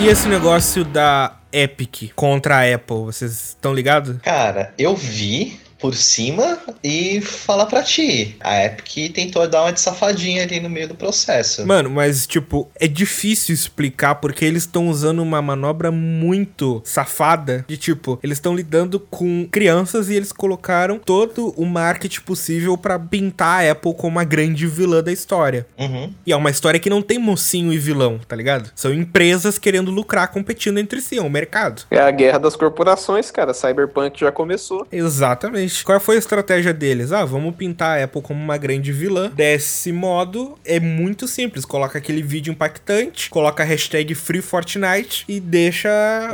E esse negócio da Epic contra a Apple, vocês estão ligados? Cara, eu vi, por cima e falar pra ti. A Epic tentou dar uma de safadinha ali no meio do processo. Mano, mas tipo, é difícil explicar porque eles estão usando uma manobra muito safada de tipo, eles estão lidando com crianças e eles colocaram todo o marketing possível para pintar a Apple como a grande vilã da história. Uhum. E é uma história que não tem mocinho e vilão, tá ligado? São empresas querendo lucrar competindo entre si, é um mercado. É a guerra das corporações, cara. Cyberpunk já começou. Exatamente. Qual foi a estratégia deles? Ah, vamos pintar a Apple como uma grande vilã. Desse modo, é muito simples. Coloca aquele vídeo impactante, coloca a hashtag FreeFortnite e deixa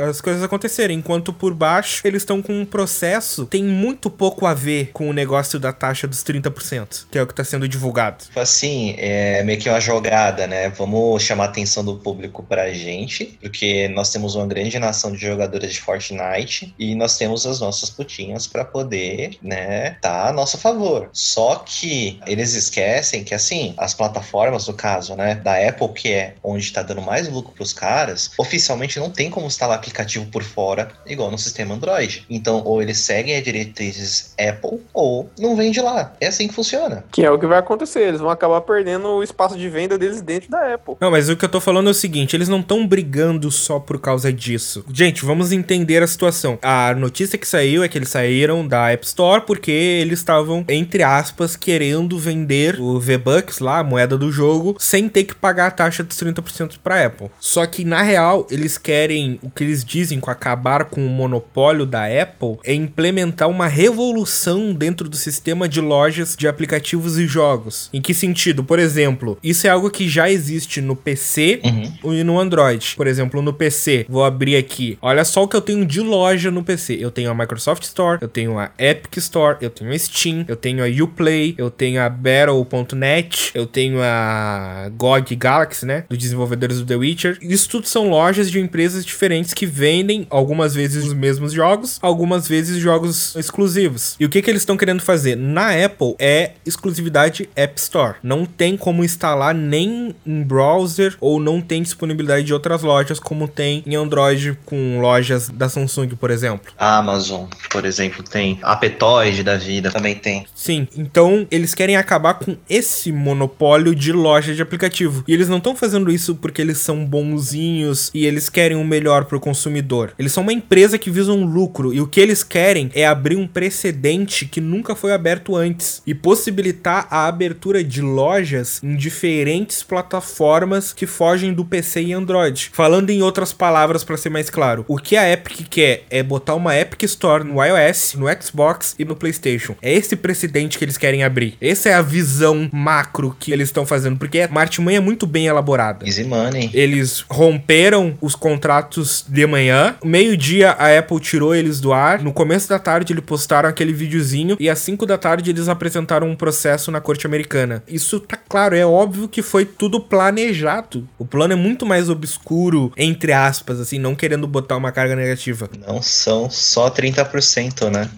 as coisas acontecerem. Enquanto por baixo, eles estão com um processo tem muito pouco a ver com o negócio da taxa dos 30%, que é o que está sendo divulgado. Tipo assim, é meio que uma jogada, né? Vamos chamar a atenção do público pra gente, porque nós temos uma grande nação de jogadores de Fortnite e nós temos as nossas putinhas para poder né, tá a nosso favor. Só que eles esquecem que, assim, as plataformas, no caso, né, da Apple, que é onde tá dando mais lucro pros caras, oficialmente não tem como instalar aplicativo por fora, igual no sistema Android. Então, ou eles seguem a diretrizes Apple, ou não vende lá. É assim que funciona. Que é o que vai acontecer. Eles vão acabar perdendo o espaço de venda deles dentro da Apple. Não, mas o que eu tô falando é o seguinte: eles não estão brigando só por causa disso. Gente, vamos entender a situação. A notícia que saiu é que eles saíram da App Store Store porque eles estavam, entre aspas, querendo vender o V-Bucks lá, a moeda do jogo, sem ter que pagar a taxa dos 30% para Apple. Só que na real, eles querem, o que eles dizem com acabar com o monopólio da Apple é implementar uma revolução dentro do sistema de lojas de aplicativos e jogos. Em que sentido? Por exemplo, isso é algo que já existe no PC Uhum. e no Android. Por exemplo, no PC, vou abrir aqui. Olha só o que eu tenho de loja no PC. Eu tenho a Microsoft Store, eu tenho a Epic Store, eu tenho a Steam, eu tenho a Uplay, eu tenho a Battle.net, eu tenho a GOG Galaxy, né? Dos desenvolvedores do The Witcher. Isso tudo são lojas de empresas diferentes que vendem algumas vezes os mesmos jogos, algumas vezes jogos exclusivos. E o que, que eles estão querendo fazer? Na Apple é exclusividade App Store. Não tem como instalar nem em browser ou não tem disponibilidade de outras lojas como tem em Android com lojas da Samsung, por exemplo. A Amazon, por exemplo, tem. A Petoid da vida também tem. Sim, então eles querem acabar com esse monopólio de loja de aplicativo. E eles não estão fazendo isso porque eles são bonzinhos e eles querem o melhor pro consumidor. Eles são uma empresa que visa um lucro e o que eles querem é abrir um precedente que nunca foi aberto antes e possibilitar a abertura de lojas em diferentes plataformas que fogem do PC e Android. Falando em outras palavras para ser mais claro, o que a Epic quer é botar uma Epic Store no iOS, no Xbox e no PlayStation. É esse precedente que eles querem abrir. Essa é a visão macro que eles estão fazendo, porque a artimanha é muito bem elaborada. Easy Money. Eles romperam os contratos de manhã. Meio-dia a Apple tirou eles do ar. No começo da tarde eles postaram aquele videozinho e às 5 da tarde eles apresentaram um processo na corte americana. Isso tá claro, é óbvio que foi tudo planejado. O plano é muito mais obscuro, entre aspas, assim, não querendo botar uma carga negativa. Não são só 30%, né?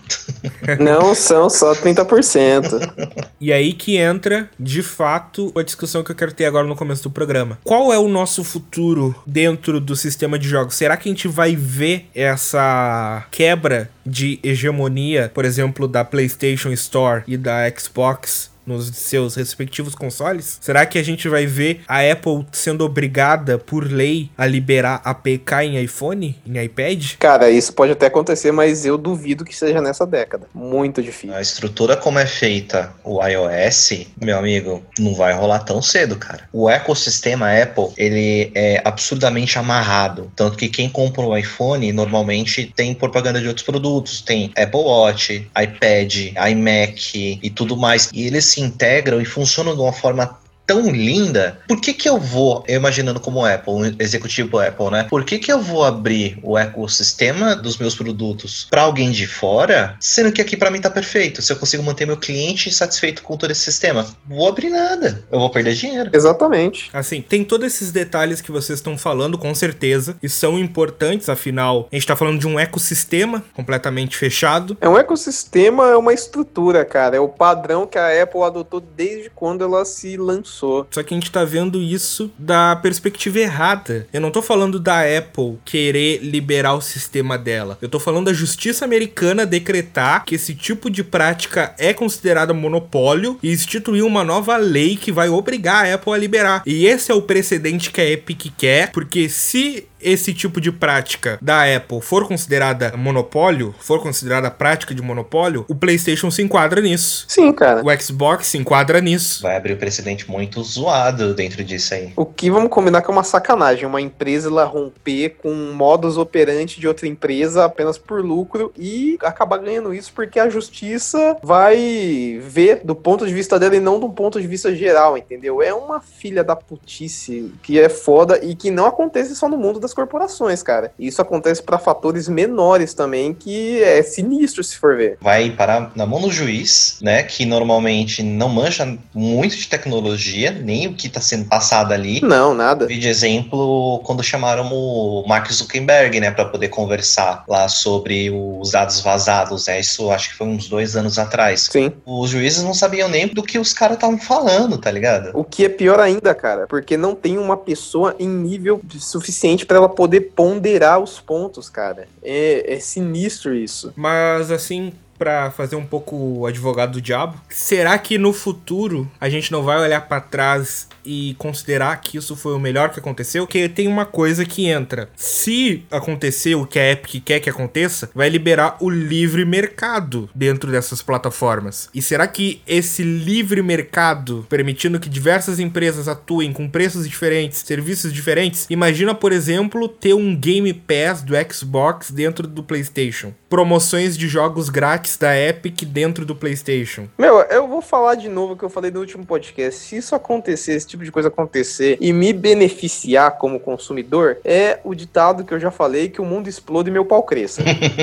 Não são só 30%. E aí que entra, de fato, a discussão que eu quero ter agora no começo do programa. Qual é o nosso futuro dentro do sistema de jogos? Será que a gente vai ver essa quebra de hegemonia, por exemplo, da PlayStation Store e da Xbox? Nos seus respectivos consoles? Será que a gente vai ver a Apple sendo obrigada por lei a liberar APK em iPhone, em iPad? Cara, isso pode até acontecer, mas eu duvido que seja nessa década. Muito difícil. A estrutura como é feita o iOS, meu amigo, não vai rolar tão cedo, cara. O ecossistema Apple, ele é absurdamente amarrado. Tanto que quem compra o iPhone, normalmente tem propaganda de outros produtos. Tem Apple Watch, iPad, iMac e tudo mais. E eles se integram e funcionam de uma forma tão linda, por que que eu vou, eu imaginando como Apple, um executivo Apple, né? Por que que eu vou abrir o ecossistema dos meus produtos para alguém de fora, sendo que aqui para mim tá perfeito? Se eu consigo manter meu cliente satisfeito com todo esse sistema, vou abrir nada. Eu vou perder dinheiro. Exatamente. Assim, tem todos esses detalhes que vocês estão falando, com certeza, e são importantes, afinal, a gente tá falando de um ecossistema completamente fechado. É um ecossistema, é uma estrutura, cara. É o padrão que a Apple adotou desde quando ela se lançou Só que a gente tá vendo isso da perspectiva errada. Eu não tô falando da Apple querer liberar o sistema dela. Eu tô falando da justiça americana decretar que esse tipo de prática é considerada monopólio e instituir uma nova lei que vai obrigar a Apple a liberar. E esse é o precedente que a Epic quer, porque se esse tipo de prática da Apple for considerada monopólio, for considerada prática de monopólio, o PlayStation se enquadra nisso. Sim, cara. O Xbox se enquadra nisso. Vai abrir um precedente muito zoado dentro disso aí. O que vamos combinar que é uma sacanagem, uma empresa ela romper com modus operandi de outra empresa apenas por lucro e acabar ganhando isso porque a justiça vai ver do ponto de vista dela e não do ponto de vista geral, entendeu? É uma filha da putice que é foda e que não acontece só no mundo das corporações, cara. Isso acontece para fatores menores também, que é sinistro se for ver. Vai parar na mão do juiz, né? Que normalmente não manja muito de tecnologia, nem o que tá sendo passado ali. Não, nada. Vi de exemplo quando chamaram o Mark Zuckerberg, né, para poder conversar lá sobre os dados vazados, né? Isso acho que foi uns dois anos atrás. Sim. Os juízes não sabiam nem do que os caras estavam falando, tá ligado? O que é pior ainda, cara, porque não tem uma pessoa em nível suficiente para ela poder ponderar os pontos, cara. É, é sinistro isso. Mas assim, pra fazer um pouco o advogado do diabo, será que no futuro a gente não vai olhar pra trás e considerar que isso foi o melhor que aconteceu? Porque tem uma coisa que entra. Se acontecer o que a Epic quer que aconteça, vai liberar o livre mercado dentro dessas plataformas. E será que esse livre mercado, permitindo que diversas empresas atuem com preços diferentes, serviços diferentes, imagina, por exemplo, ter um Game Pass do Xbox dentro do PlayStation. Promoções de jogos grátis da Epic dentro do PlayStation. Meu, eu vou falar de novo o que eu falei no último podcast. Se isso acontecer, esse tipo de coisa acontecer e me beneficiar como consumidor, é o ditado que eu já falei que o mundo explode e meu pau cresça.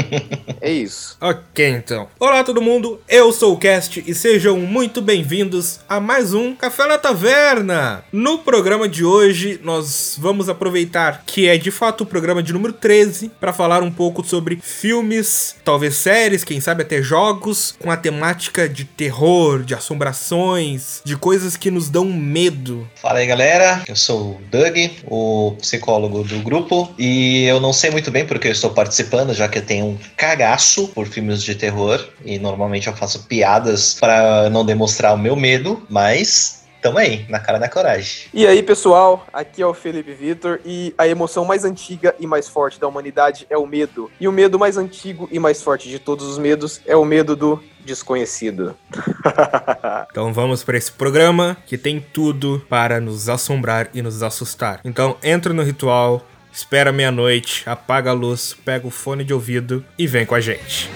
é isso. Ok, então. Olá, todo mundo. Eu sou o Cast e sejam muito bem-vindos a mais um Café na Taverna. No programa de hoje, nós vamos aproveitar que é de fato o programa de número 13 para falar um pouco sobre filmes, talvez séries, quem sabe até jogos com a temática de terror, de assombrações, de coisas que nos dão medo. Fala aí, galera. Eu sou o Doug, o psicólogo do grupo, e eu não sei muito bem porque eu estou participando, já que eu tenho um cagaço por filmes de terror e normalmente eu faço piadas para não demonstrar o meu medo, mas Tamo aí, na cara da coragem. E aí, pessoal, aqui é o Felipe Vitor e a emoção mais antiga e mais forte da humanidade é o medo. E o medo mais antigo e mais forte de todos os medos é o medo do desconhecido. então vamos para esse programa que tem tudo para nos assombrar e nos assustar. Então entra no ritual, espera meia-noite, apaga a luz, pega o fone de ouvido e vem com a gente.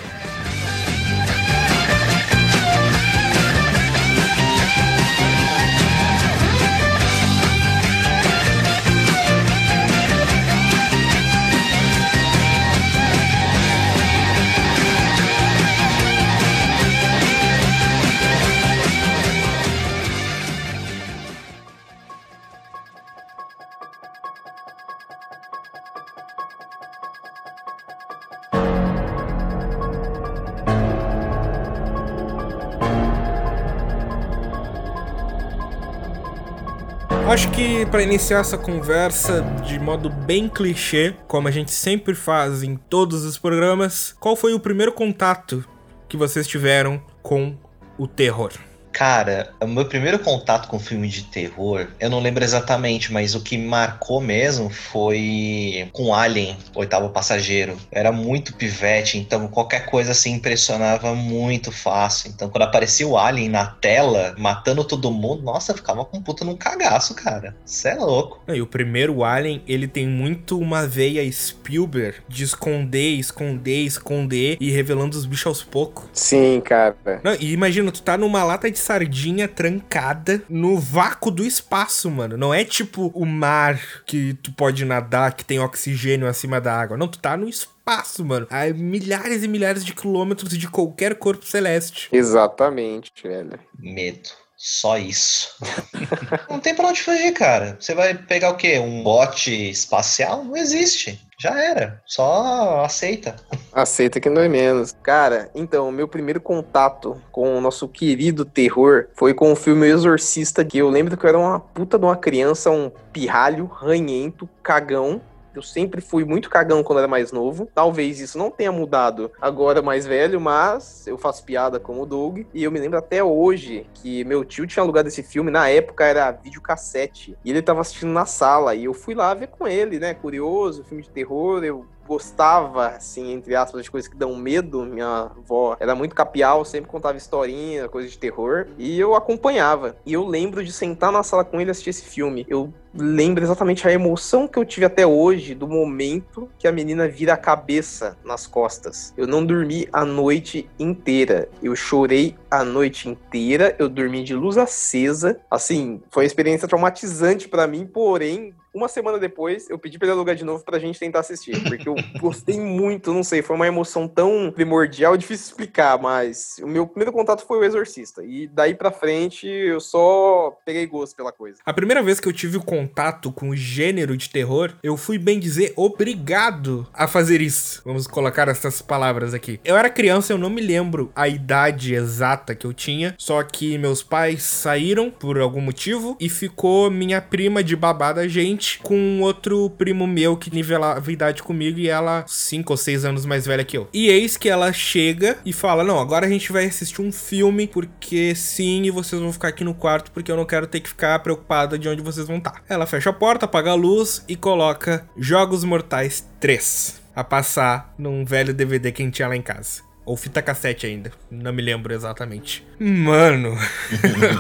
Para iniciar essa conversa de modo bem clichê, como a gente sempre faz em todos os programas, qual foi o primeiro contato que vocês tiveram com o terror? Cara, o meu primeiro contato com filme de terror, eu não lembro exatamente, mas o que me marcou mesmo foi com Alien, Oitavo Passageiro. Eu era muito pivete, então qualquer coisa assim impressionava muito fácil. Então quando aparecia o Alien na tela, matando todo mundo, nossa, eu ficava com puta num cagaço, cara. Cê é louco. E o primeiro Alien, ele tem muito uma veia Spielberg de esconder, esconder, esconder e revelando os bichos aos poucos. Sim, cara. Não, e imagina, tu tá numa lata de sardinha trancada no vácuo do espaço, mano. Não é tipo o mar que tu pode nadar, que tem oxigênio acima da água. Não, tu tá no espaço, mano. A milhares e milhares de quilômetros de qualquer corpo celeste. Exatamente, velho. Medo. Só isso. não tem pra onde fugir, cara. Você vai pegar o quê? Um bote espacial? Não existe. Já era. Só aceita. Aceita que não é menos. Cara, então, meu primeiro contato com o nosso querido terror foi com o filme Exorcista, que eu lembro que eu era uma puta de uma criança, um pirralho, ranhento, cagão. Eu sempre fui muito cagão quando era mais novo. Talvez isso não tenha mudado agora mais velho, mas eu faço piada como o Doug. E eu me lembro até hoje que meu tio tinha alugado esse filme. Na época era videocassete. E ele tava assistindo na sala. E eu fui lá ver com ele, né? Curioso, filme de terror. Eu gostava, assim, entre aspas, de coisas que dão medo. Minha avó era muito capial, sempre contava historinha, coisa de terror. E eu acompanhava. E eu lembro de sentar na sala com ele e assistir esse filme. Eu lembro exatamente a emoção que eu tive até hoje do momento que a menina vira a cabeça nas costas. Eu não dormi a noite inteira. Eu chorei a noite inteira. Eu dormi de luz acesa. Assim, foi uma experiência traumatizante para mim, porém uma semana depois, eu pedi pra ele alugar de novo pra gente tentar assistir. Porque eu gostei muito, não sei, foi uma emoção tão primordial, difícil explicar, mas o meu primeiro contato foi o Exorcista. E daí pra frente, eu só peguei gosto pela coisa. A primeira vez que eu tive contato com o gênero de terror, eu fui bem dizer obrigado a fazer isso. Vamos colocar essas palavras aqui. Eu era criança, eu não me lembro a idade exata que eu tinha, só que meus pais saíram por algum motivo e ficou minha prima de babada gente com outro primo meu que nivelava idade comigo e ela cinco ou seis anos mais velha que eu. E eis que ela chega e fala: Não, agora a gente vai assistir um filme porque sim, e vocês vão ficar aqui no quarto porque eu não quero ter que ficar preocupada de onde vocês vão estar. Ela fecha a porta, apaga a luz e coloca Jogos Mortais 3 a passar num velho DVD que a gente tinha lá em casa. Ou fita cassete ainda. Não me lembro exatamente. Mano.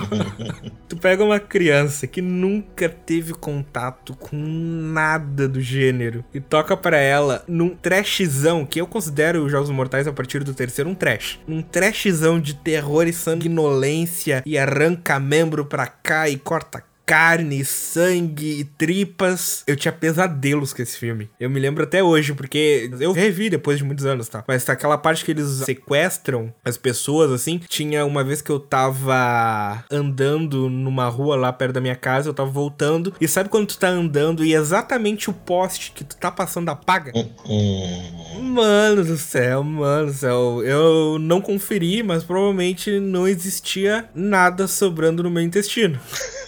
tu pega uma criança que nunca teve contato com nada do gênero e toca para ela num trashzão, que eu considero os Jogos Mortais a partir do terceiro um trash. Um trashzão de terror e sanguinolência e arranca membro pra cá e corta carne, sangue e tripas. Eu tinha pesadelos com esse filme. Eu me lembro até hoje, porque eu revi depois de muitos anos, tá? Mas aquela parte que eles sequestram as pessoas, assim. Tinha uma vez que eu tava andando numa rua lá perto da minha casa, eu tava voltando. E sabe quando tu tá andando e exatamente o poste que tu tá passando apaga? mano do céu, mano do céu. Eu não conferi, mas provavelmente não existia nada sobrando no meu intestino.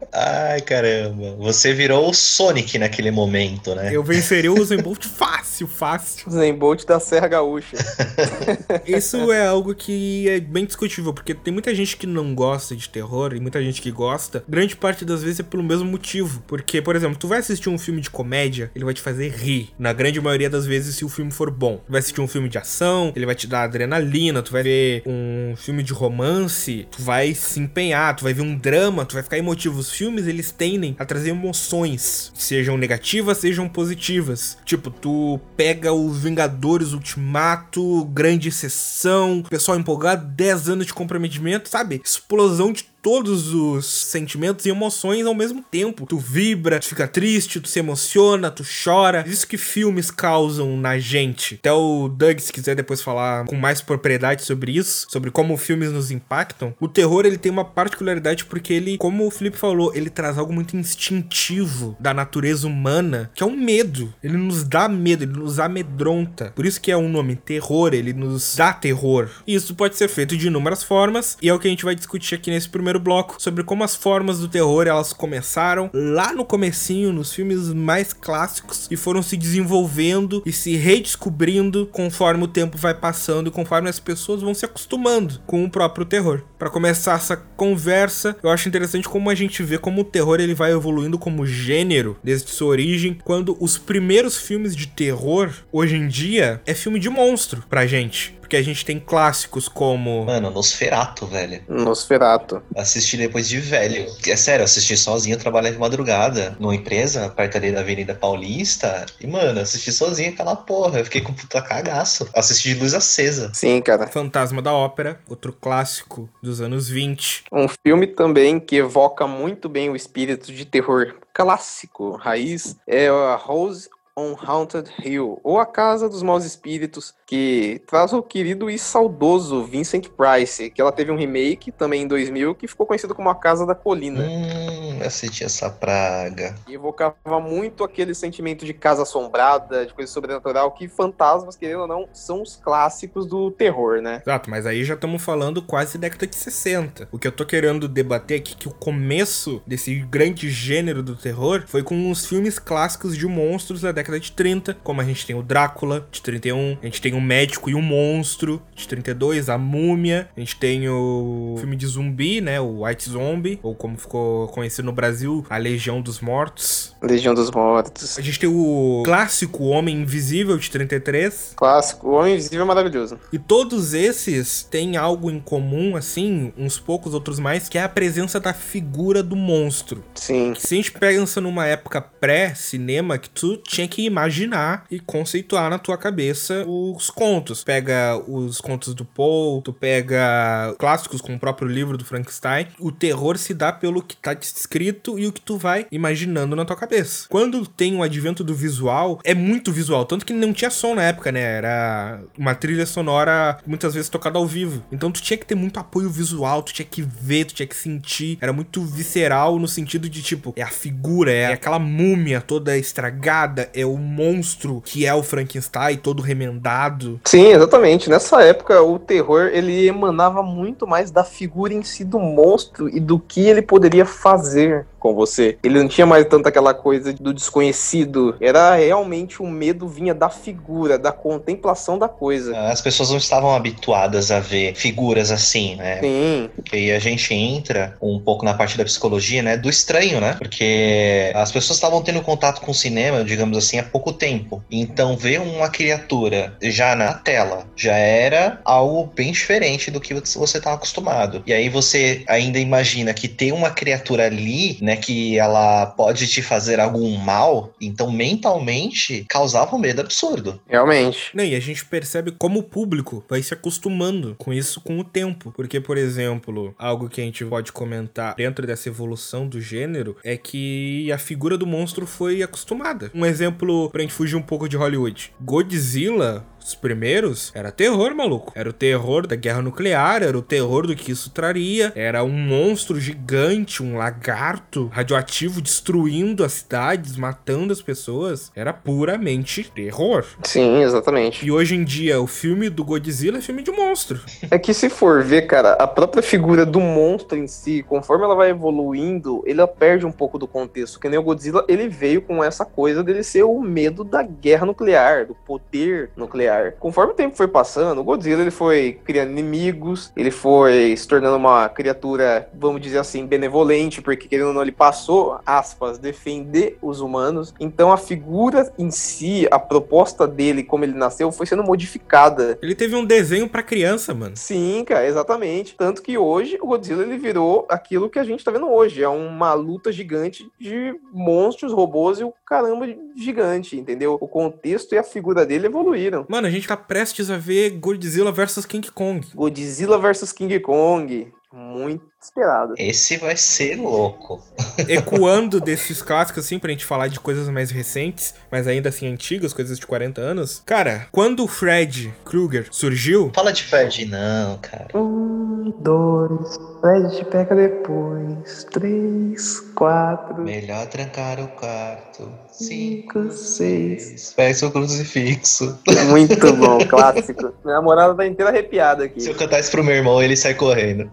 Ai, caramba. Você virou o Sonic naquele momento, né? Eu venceria o Usain Bolt fácil, fácil. Usain Bolt da Serra Gaúcha. Isso é algo que é bem discutível, porque tem muita gente que não gosta de terror e muita gente que gosta. Grande parte das vezes é pelo mesmo motivo. Porque, por exemplo, tu vai assistir um filme de comédia, ele vai te fazer rir. Na grande maioria das vezes, se o filme for bom. Tu vai assistir um filme de ação, ele vai te dar adrenalina. Tu vai ver um filme de romance, tu vai se empenhar. Tu vai ver um drama, tu vai ficar emotivo. Os filmes, eles tendem a trazer emoções, sejam negativas, sejam positivas. Tipo, tu pega o Vingadores Ultimato, grande sessão, pessoal empolgado, 10 anos de comprometimento, sabe? Explosão de todos os sentimentos e emoções ao mesmo tempo. Tu vibra, tu fica triste, tu se emociona, tu chora. Isso que filmes causam na gente. Até o Doug, se quiser depois falar com mais propriedade sobre isso, sobre como filmes nos impactam. O terror, ele tem uma particularidade porque ele, como o Felipe falou, ele traz algo muito instintivo da natureza humana, que é o um medo. Ele nos dá medo, ele nos amedronta. Por isso que é um nome terror, ele nos dá terror. E isso pode ser feito de inúmeras formas, e é o que a gente vai discutir aqui nesse primeiro bloco sobre como as formas do terror elas começaram lá no comecinho, nos filmes mais clássicos e foram se desenvolvendo e se redescobrindo conforme o tempo vai passando e conforme as pessoas vão se acostumando com o próprio terror. Para começar essa conversa, eu acho interessante como a gente vê como o terror ele vai evoluindo como gênero desde sua origem, quando os primeiros filmes de terror hoje em dia é filme de monstro pra gente porque a gente tem clássicos como. Mano, Nosferato, velho. Nosferato. Assisti depois de velho. É sério, assisti sozinho, trabalhar de madrugada numa empresa, perto ali da Avenida Paulista. E, mano, assisti sozinho aquela porra. Eu fiquei com puta cagaço. Assisti de luz acesa. Sim, cara. Fantasma da Ópera, outro clássico dos anos 20. Um filme também que evoca muito bem o espírito de terror clássico, raiz, é a Rose on Haunted Hill, ou A Casa dos Maus Espíritos, que traz o querido e saudoso Vincent Price, que ela teve um remake também em 2000 que ficou conhecido como A Casa da Colina. Hum, eu assisti essa praga. E evocava muito aquele sentimento de casa assombrada, de coisa sobrenatural, que fantasmas, querendo ou não, são os clássicos do terror, né? Exato, mas aí já estamos falando quase década de 60. O que eu tô querendo debater aqui é que o começo desse grande gênero do terror foi com os filmes clássicos de monstros da década de 30, como a gente tem o Drácula, de 31, a gente tem o Médico e o Monstro, de 32, a Múmia, a gente tem o filme de zumbi, né, o White Zombie, ou como ficou conhecido no Brasil, a Legião dos Mortos. Legião dos Mortos. A gente tem o clássico Homem Invisível, de 33. Clássico, o Homem Invisível é maravilhoso. E todos esses têm algo em comum, assim, uns poucos, outros mais, que é a presença da figura do monstro. Sim. Se a gente pensa numa época pré-cinema, que tu tinha que imaginar e conceituar na tua cabeça os contos. Pega os contos do Poe, tu pega clássicos como o próprio livro do Frankenstein. O terror se dá pelo que tá descrito e o que tu vai imaginando na tua cabeça. Quando tem o advento do visual, é muito visual, tanto que não tinha som na época, né? Era uma trilha sonora muitas vezes tocada ao vivo. Então tu tinha que ter muito apoio visual, tu tinha que ver, tu tinha que sentir. Era muito visceral no sentido de tipo, é a figura, é aquela múmia toda estragada, é o monstro que é o Frankenstein todo remendado. Sim, exatamente. Nessa época, o terror ele emanava muito mais da figura em si do monstro e do que ele poderia fazer com você. Ele não tinha mais tanto aquela coisa do desconhecido. Era realmente o medo vinha da figura, da contemplação da coisa. As pessoas não estavam habituadas a ver figuras assim, né? Sim. E a gente entra um pouco na parte da psicologia, né? Do estranho, né? Porque as pessoas estavam tendo contato com o cinema, digamos assim, há pouco tempo. Então, ver uma criatura já na tela já era algo bem diferente do que você estava acostumado. E aí você ainda imagina que tem uma criatura ali, né? Que ela pode te fazer algum mal. Então, mentalmente, causava um medo absurdo. Realmente. Não, e a gente percebe como o público vai se acostumando com isso com o tempo. Porque, por exemplo, algo que a gente pode comentar dentro dessa evolução do gênero é que a figura do monstro foi acostumada. Um exemplo pra gente fugir um pouco de Hollywood. Godzilla os primeiros, era terror, maluco. Era o terror da guerra nuclear, era o terror do que isso traria. Era um monstro gigante, um lagarto radioativo destruindo as cidades, matando as pessoas. Era puramente terror. Sim, exatamente. E hoje em dia, o filme do Godzilla é filme de monstro. É que se for ver, cara, a própria figura do monstro em si, conforme ela vai evoluindo, ele perde um pouco do contexto. Que nem o Godzilla, ele veio com essa coisa dele ser o medo da guerra nuclear, do poder nuclear. Conforme o tempo foi passando, o Godzilla ele foi criando inimigos, ele foi se tornando uma criatura, vamos dizer assim, benevolente, porque querendo ou não, ele passou, aspas, defender os humanos. Então a figura em si, a proposta dele, como ele nasceu, foi sendo modificada. Ele teve um desenho pra criança, mano. Sim, cara, exatamente. Tanto que hoje o Godzilla ele virou aquilo que a gente tá vendo hoje. É uma luta gigante de monstros, robôs e o caramba gigante, entendeu? O contexto e a figura dele evoluíram. Mano, a gente tá prestes a ver Godzilla versus King Kong. Godzilla versus King Kong. Muito esperado. Esse vai ser louco. Ecoando desses clássicos, assim, pra gente falar de coisas mais recentes, mas ainda assim antigas, coisas de 40 anos. Cara, quando o Fred Krueger surgiu. Fala de Fred, não, cara. Um, dois, Fred pega depois. Três, quatro. Melhor trancar o quarto. Cinco, seis. Peça o crucifixo. Muito bom, clássico. Minha namorada tá inteira arrepiada aqui. Se eu cantar isso pro meu irmão, ele sai correndo.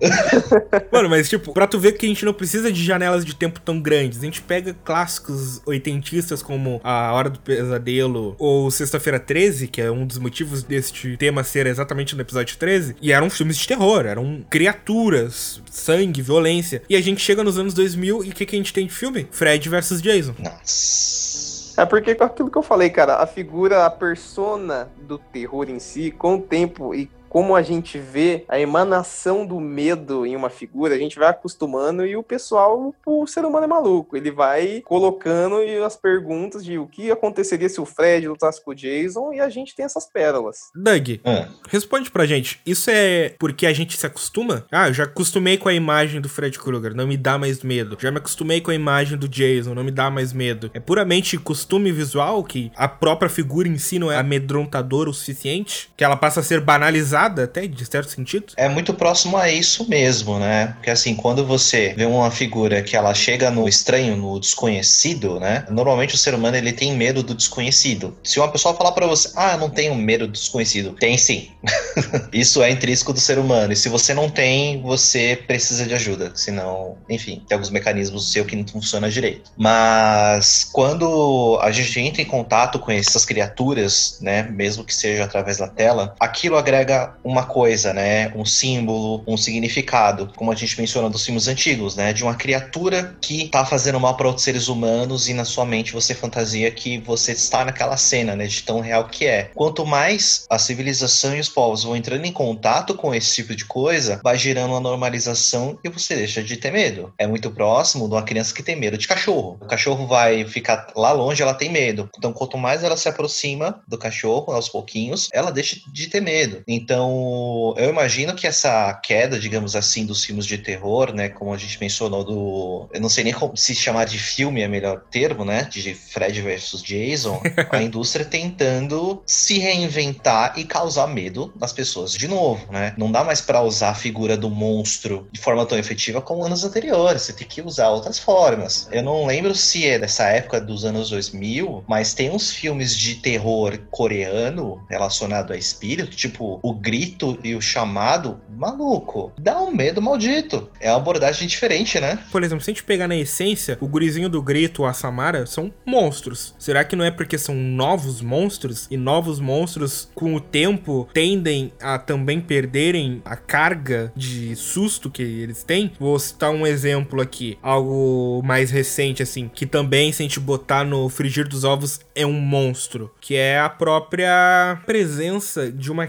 Mano, mas tipo, pra tu ver que a gente não precisa de janelas de tempo tão grandes, a gente pega clássicos oitentistas como A Hora do Pesadelo ou Sexta-feira 13, que é um dos motivos deste tema ser exatamente no episódio 13, e eram filmes de terror, eram criaturas, sangue, violência. E a gente chega nos anos 2000 e o que, que a gente tem de filme? Fred versus Jason. Nossa. É porque com aquilo que eu falei, cara, a figura, a persona do terror em si, com o tempo e como a gente vê a emanação do medo em uma figura, a gente vai acostumando e o pessoal, o ser humano é maluco. Ele vai colocando as perguntas de o que aconteceria se o Fred lutasse com o Jason e a gente tem essas pérolas. Doug, Ah, responde pra gente. Isso é porque a gente se acostuma? Ah, eu já acostumei com a imagem do Fred Krueger, não me dá mais medo. Já me acostumei com a imagem do Jason, não me dá mais medo. É puramente costume visual que a própria figura em si não é amedrontadora o suficiente? Que ela passa a ser banalizada humanizada até, de certo sentido. É muito próximo a isso mesmo, né? Porque assim, quando você vê uma figura que ela chega no estranho, no desconhecido, né? Normalmente o ser humano ele tem medo do desconhecido. Se uma pessoa falar para você, ah, eu não tenho medo do desconhecido, tem sim. isso é intrínseco do ser humano. E se você não tem, você precisa de ajuda. Senão, enfim, tem alguns mecanismos seu que não funcionam direito. Mas quando a gente entra em contato com essas criaturas, né? Mesmo que seja através da tela, aquilo agrega uma coisa, né? Um símbolo, um significado, como a gente menciona dos filmes antigos, né? De uma criatura que tá fazendo mal para outros seres humanos e na sua mente você fantasia que você está naquela cena, né? De tão real que é. Quanto mais a civilização e os povos vão entrando em contato com esse tipo de coisa, vai gerando uma normalização e você deixa de ter medo. É muito próximo de uma criança que tem medo de cachorro. O cachorro vai ficar lá longe, ela tem medo. Então, quanto mais ela se aproxima do cachorro, aos pouquinhos, ela deixa de ter medo. Então, eu imagino que essa queda, digamos assim, dos filmes de terror, né, como a gente mencionou do, eu não sei nem como se chamar de filme é melhor termo, né, de Fred versus Jason, a indústria tentando se reinventar e causar medo nas pessoas de novo, né? Não dá mais para usar a figura do monstro de forma tão efetiva como anos anteriores, você tem que usar outras formas. Eu não lembro se é dessa época dos anos 2000, mas tem uns filmes de terror coreano relacionado a espírito, tipo O Grito e o Chamado, maluco, dá um medo maldito. É uma abordagem diferente, né? Por exemplo, se a gente pegar na essência, o gurizinho do Grito, a Samara, são monstros. Será que não é porque são novos monstros? E novos monstros, com o tempo, tendem a também perderem a carga de susto que eles têm? Vou citar um exemplo aqui, algo mais recente, assim, que também, se a gente botar no frigir dos ovos, é um monstro, que é a própria presença de uma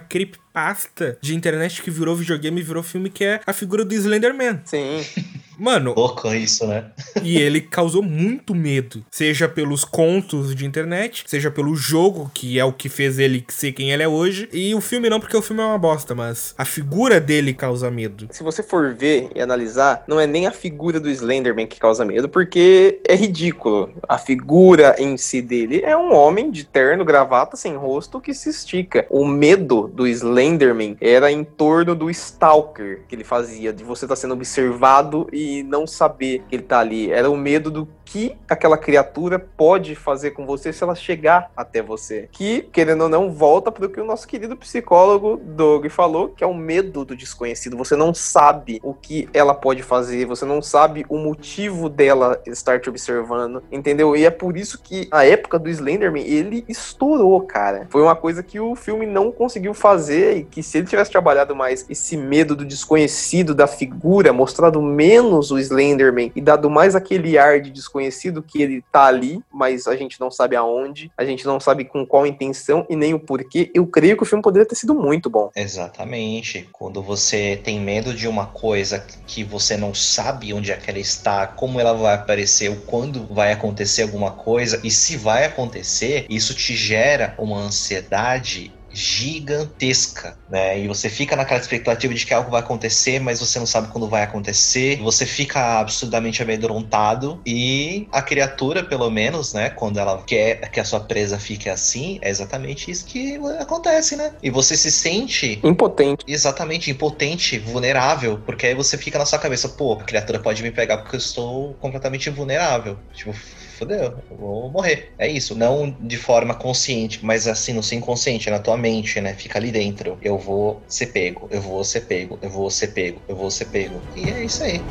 creepypasta de internet que virou videogame e virou filme, que é a figura do Slenderman. Sim. Mano, Louco isso, né? e ele causou muito medo, seja pelos contos de internet, seja pelo jogo, que é o que fez ele ser quem ele é hoje, e o filme não, porque o filme é uma bosta, mas a figura dele causa medo. Se você for ver e analisar, não é nem a figura do Slenderman que causa medo, porque é ridículo. A figura em si dele é um homem de terno, gravata, sem rosto, que se estica. O medo do Slenderman era em torno do Stalker que ele fazia, de você estar sendo observado e não saber que ele tá ali. Era o medo do que aquela criatura pode fazer com você se ela chegar até você. Que, querendo ou não, volta para o que o nosso querido psicólogo Doug falou, que é o medo do desconhecido. Você não sabe o que ela pode fazer, você não sabe o motivo dela estar te observando, entendeu? E é por isso que a época do Slenderman, ele estourou, cara. Foi uma coisa que o filme não conseguiu fazer e que se ele tivesse trabalhado mais esse medo do desconhecido, da figura, mostrado menos o Slenderman e dado mais aquele ar de desconhecido desconhecido que ele tá ali, mas a gente não sabe aonde, a gente não sabe com qual intenção e nem o porquê. Eu creio que o filme poderia ter sido muito bom. Exatamente. Quando você tem medo de uma coisa que você não sabe onde é que ela está, como ela vai aparecer, ou quando vai acontecer alguma coisa, e se vai acontecer, isso te gera uma ansiedade gigantesca, né? E você fica naquela expectativa de que algo vai acontecer, mas você não sabe quando vai acontecer. Você fica absurdamente amedrontado e a criatura, pelo menos, né, quando ela quer que a sua presa fique assim, é exatamente isso que acontece, né? E você se sente impotente. Exatamente, impotente, vulnerável, porque aí você fica na sua cabeça, pô, a criatura pode me pegar porque eu estou completamente vulnerável. Tipo, fodeu, eu vou morrer. É isso. Não de forma consciente, mas assim, no seu inconsciente, na tua mente, né? Fica ali dentro. Eu vou ser pego, eu vou ser pego, eu vou ser pego, eu vou ser pego. E é isso aí.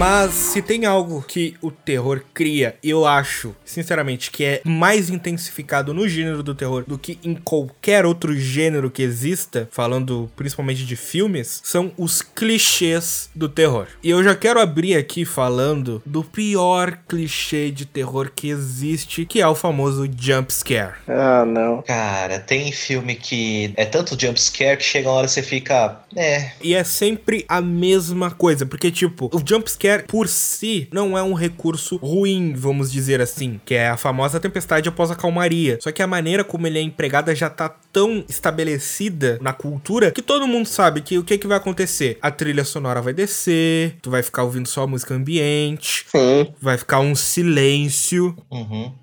Mas se tem algo que o terror cria, eu acho, sinceramente, que é mais intensificado no gênero do terror do que em qualquer outro gênero que exista, falando principalmente de filmes, são os clichês do terror. E eu já quero abrir aqui falando do pior clichê de terror que existe, que é o famoso jump scare. Ah, não. Cara, tem filme que é tanto jump scare que chega uma hora você fica. É. E é sempre a mesma coisa, porque tipo, o jump jumpscare por si não é um recurso ruim, vamos dizer assim, que é a famosa tempestade após a calmaria. Só que a maneira como ele é empregada já tá tão estabelecida na cultura que todo mundo sabe que o que, que vai acontecer? A trilha sonora vai descer, tu vai ficar ouvindo só música ambiente, Sim. vai ficar um silêncio. Uhum.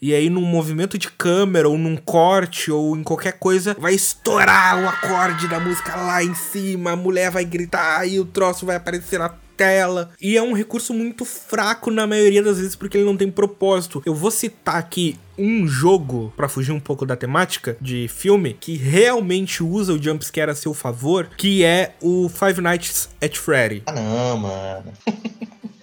E aí, num movimento de câmera, ou num corte, ou em qualquer coisa, vai estourar o acorde da música lá em cima, a mulher vai gritar e o troço vai aparecer na tela. E é um recurso muito fraco na maioria das vezes porque ele não tem propósito. Eu vou citar aqui um jogo, pra fugir um pouco da temática de filme, que realmente usa o jumpscare a seu favor, que é o Five Nights at Freddy. Ah, não, mano.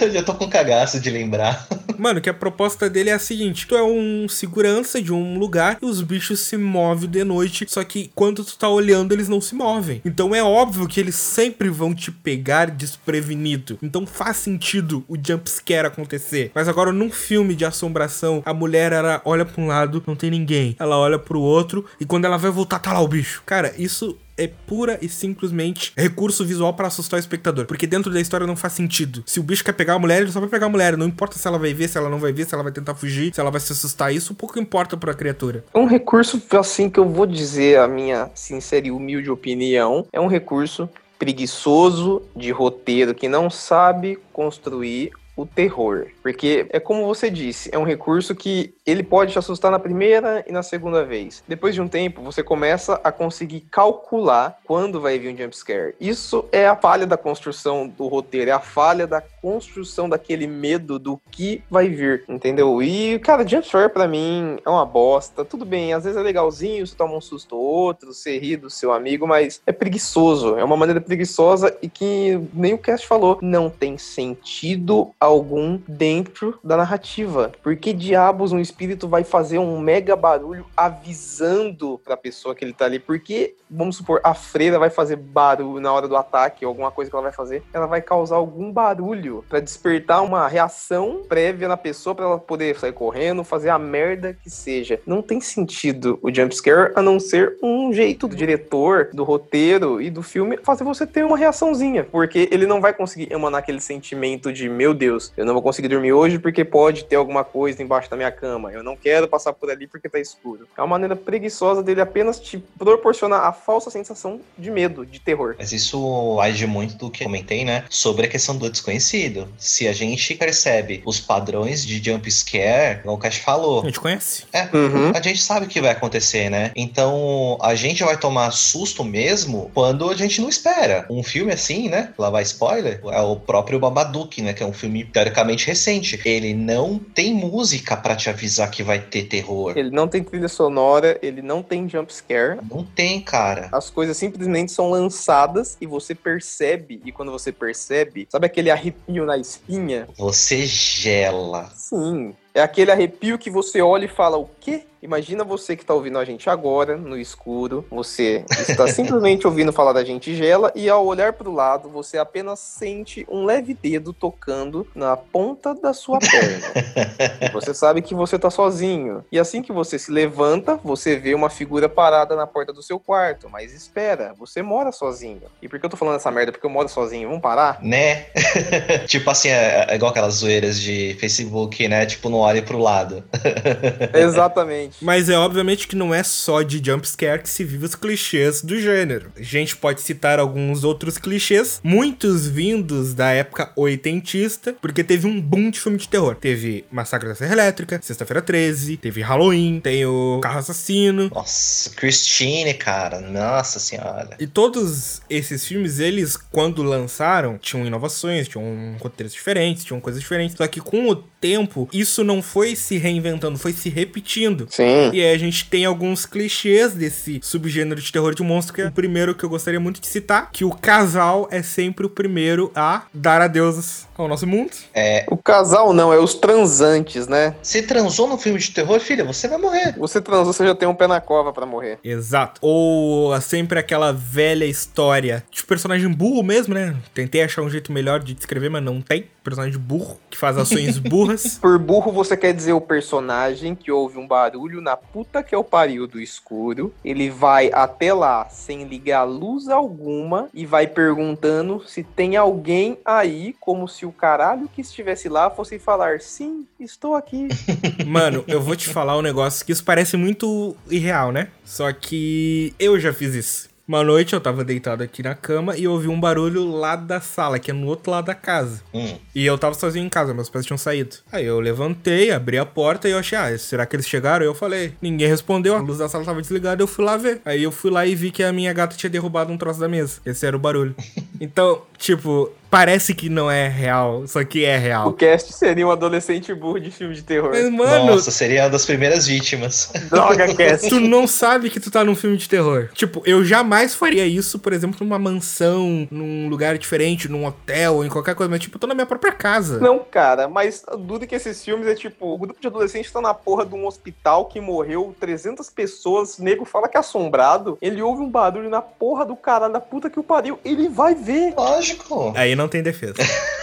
Eu já tô com cagaço de lembrar. Mano, que a proposta dele é a seguinte: tu é um segurança de um lugar e os bichos se movem de noite, só que quando tu tá olhando, eles não se movem. Então é óbvio que eles sempre vão te pegar desprevenido. Então faz sentido o jumpscare acontecer. Mas agora, num filme de assombração, a mulher ela olha pra um lado, não tem ninguém. Ela olha pro outro e quando ela vai voltar, tá lá o bicho. Cara, isso é pura e simplesmente recurso visual para assustar o espectador. Porque dentro da história não faz sentido. Se o bicho quer pegar a mulher, ele só vai pegar a mulher. Não importa se ela vai ver, se ela não vai ver, se ela vai tentar fugir, se ela vai se assustar. Isso pouco importa pra criatura. Um recurso, assim, que eu vou dizer a minha sincera e humilde opinião, é um recurso preguiçoso de roteiro que não sabe construir o terror. Porque é como você disse, é um recurso que ele pode te assustar na primeira e na segunda vez. Depois de um tempo, você começa a conseguir calcular quando vai vir um jumpscare. Isso é a falha da construção do roteiro, é a falha da construção daquele medo do que vai vir, entendeu? E, cara, jumpscare pra mim é uma bosta. Tudo bem, às vezes é legalzinho, você toma um susto ou outro, você ri do seu amigo, mas é preguiçoso. É uma maneira preguiçosa e que nem o Cast falou, não tem sentido algum dentro da narrativa. Por que diabos um espírito vai fazer um mega barulho avisando pra pessoa que ele tá ali? Porque, vamos supor, a freira vai fazer barulho na hora do ataque, ou alguma coisa que ela vai fazer, ela vai causar algum barulho pra despertar uma reação prévia na pessoa pra ela poder sair correndo, fazer a merda que seja. Não tem sentido o jumpscare a não ser um jeito do diretor, do roteiro e do filme fazer você ter uma reaçãozinha, porque ele não vai conseguir emanar aquele sentimento de meu Deus, eu não vou conseguir dormir hoje porque pode ter alguma coisa embaixo da minha cama. Eu não quero passar por ali porque tá escuro. É uma maneira preguiçosa dele apenas te proporcionar a falsa sensação de medo, de terror. Mas isso age muito do que eu comentei, né? Sobre a questão do desconhecido. Se a gente percebe os padrões de jump scare, como o Cash A falou, gente conhece. é, Uhum. a gente sabe o que vai acontecer, né? Então a gente vai tomar susto mesmo quando a gente não espera. Um filme assim, né? Lá vai spoiler, é o próprio Babadook, né? Que é um filme teoricamente recente. Ele não tem música pra te avisar que vai ter terror. Ele não tem trilha sonora, ele não tem jump scare. Não tem, cara. As coisas simplesmente são lançadas e você percebe, e quando você percebe, sabe aquele arrepio na espinha? Você gela. Sim. É aquele arrepio que você olha e fala, o quê? Imagina você que tá ouvindo a gente agora, no escuro, você está simplesmente ouvindo falar da gente gela, e ao olhar pro lado, você apenas sente um leve dedo tocando na ponta da sua perna. Você sabe que você tá sozinho. E assim que você se levanta, você vê uma figura parada na porta do seu quarto. Mas espera, você mora sozinho. E por que eu tô falando essa merda? Porque eu moro sozinho. Vamos parar? Né? tipo assim, é, é igual aquelas zoeiras de Facebook, né? Tipo, não olhe pro lado. Exatamente. Mas é obviamente que não é só de jumpscare que se vive os clichês do gênero. A gente pode citar alguns outros clichês, muitos vindos da época oitentista, porque teve um boom de filme de terror. Teve Massacre da Serra Elétrica, Sexta-feira 13, teve Halloween, tem o Carro Assassino. Nossa, Christine, cara. Nossa senhora. E todos esses filmes, eles, quando lançaram, tinham inovações, tinham roteiros diferentes, tinham coisas diferentes. Só que com o tempo, isso não foi se reinventando, foi se repetindo. Sim. E aí a gente tem alguns clichês desse subgênero de terror de monstro, que é o primeiro que eu gostaria muito de citar, que o casal é sempre o primeiro a dar adeus ao nosso mundo. É, O casal não, é os transantes, né? você transou no filme de terror, filha, você vai morrer. Você transou, você já tem um pé na cova pra morrer. Exato. Ou é sempre aquela velha história de personagem burro mesmo, né? Tentei achar um jeito melhor de descrever, mas não tem. Personagem burro, que faz ações burras. Por burro, você quer dizer o personagem que ouve um barulho barulho na puta que é o pariu do escuro. Ele vai até lá sem ligar luz alguma e vai perguntando se tem alguém aí, como se o caralho que estivesse lá fosse falar: Sim, estou aqui. Mano, eu vou te falar um negócio que isso parece muito irreal, né? Só que eu já fiz isso. Uma noite eu tava deitado aqui na cama e ouvi um barulho lá da sala, que é no outro lado da casa. Hum. E eu tava sozinho em casa, meus pais tinham saído. Aí eu levantei, abri a porta e eu achei, ah, será que eles chegaram? Eu falei, ninguém respondeu, a luz da sala tava desligada, eu fui lá ver. Aí eu fui lá e vi que a minha gata tinha derrubado um troço da mesa. Esse era o barulho. então, tipo, parece que não é real, só que é O real. cast seria um adolescente burro de filme de terror. Mas, mano, Nossa, seria uma das primeiras vítimas. Droga, cast. tu não sabe que tu tá num filme de terror. Tipo, eu jamais faria isso, por exemplo, numa mansão, num lugar diferente, num hotel, em qualquer coisa, mas tipo, eu tô na minha própria casa. Não, cara, mas duro que esses filmes é tipo, o grupo de adolescentes tá na porra de um hospital que morreu 300 pessoas, o nego fala que é assombrado, ele ouve um barulho na porra do caralho da puta que o pariu, ele vai ver. Lógico. Aí não tem defesa.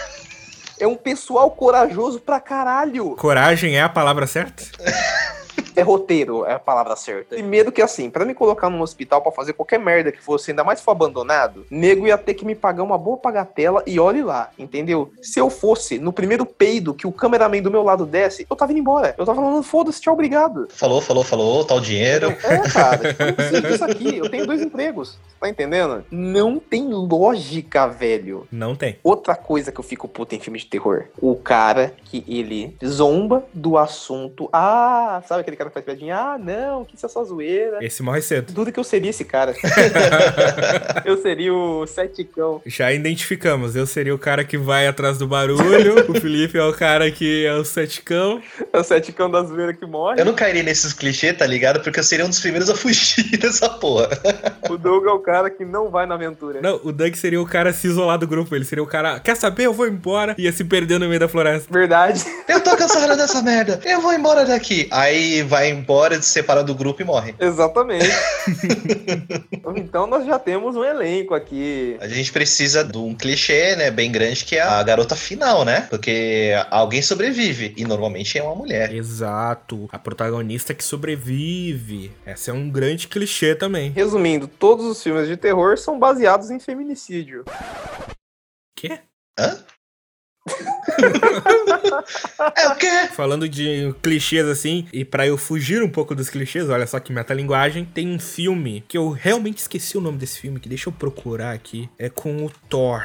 É um pessoal corajoso pra caralho. Coragem é a palavra certa? É roteiro, é a palavra certa. Primeiro que assim, pra me colocar num hospital pra fazer qualquer merda que fosse, ainda mais for abandonado, nego ia ter que me pagar uma boa pagatela e olhe lá, entendeu? Se eu fosse no primeiro peido que o cameraman do meu lado desce, eu tava indo embora. Eu tava falando, foda-se, tchau, obrigado. Falou, falou, falou, tal dinheiro. É, cara, tipo, eu não preciso disso aqui. Eu tenho dois empregos. Tá entendendo? Não tem lógica, velho. Não tem. Outra coisa que eu fico puto em filme de terror. O cara que ele zomba do assunto. Ah, sabe aquele cara que faz piadinha? Ah, não, que isso é só zoeira. Esse morre cedo. Duda que eu seria esse cara. eu seria o seticão. Já identificamos. Eu seria o cara que vai atrás do barulho. o Felipe é o cara que é o seticão. É o seticão da zoeira que morre. Eu não cairia nesses clichês, tá ligado? Porque eu seria um dos primeiros a fugir dessa porra. O Doug é o cara que não vai na aventura. Não, o Doug seria o cara se isolar do grupo. Ele seria o cara, quer saber? Eu vou embora. Ia se perder no meio da floresta. Verdade. Eu tô cansado dessa merda. Eu vou embora daqui. Aí vai embora, se separa do grupo e morre. Exatamente. então nós já temos um elenco aqui. A gente precisa de um clichê, né, bem grande, que é a garota final, né? Porque alguém sobrevive. E normalmente é uma mulher. Exato. A protagonista que sobrevive. Essa é um grande clichê também. Resumindo, todos os filmes de terror são baseados em feminicídio. Quê? Hã? É o quê? Falando de clichês assim, e pra eu fugir um pouco dos clichês, olha só que metalinguagem, tem um filme que eu realmente esqueci o nome desse filme, que deixa eu procurar aqui. É com o Thor.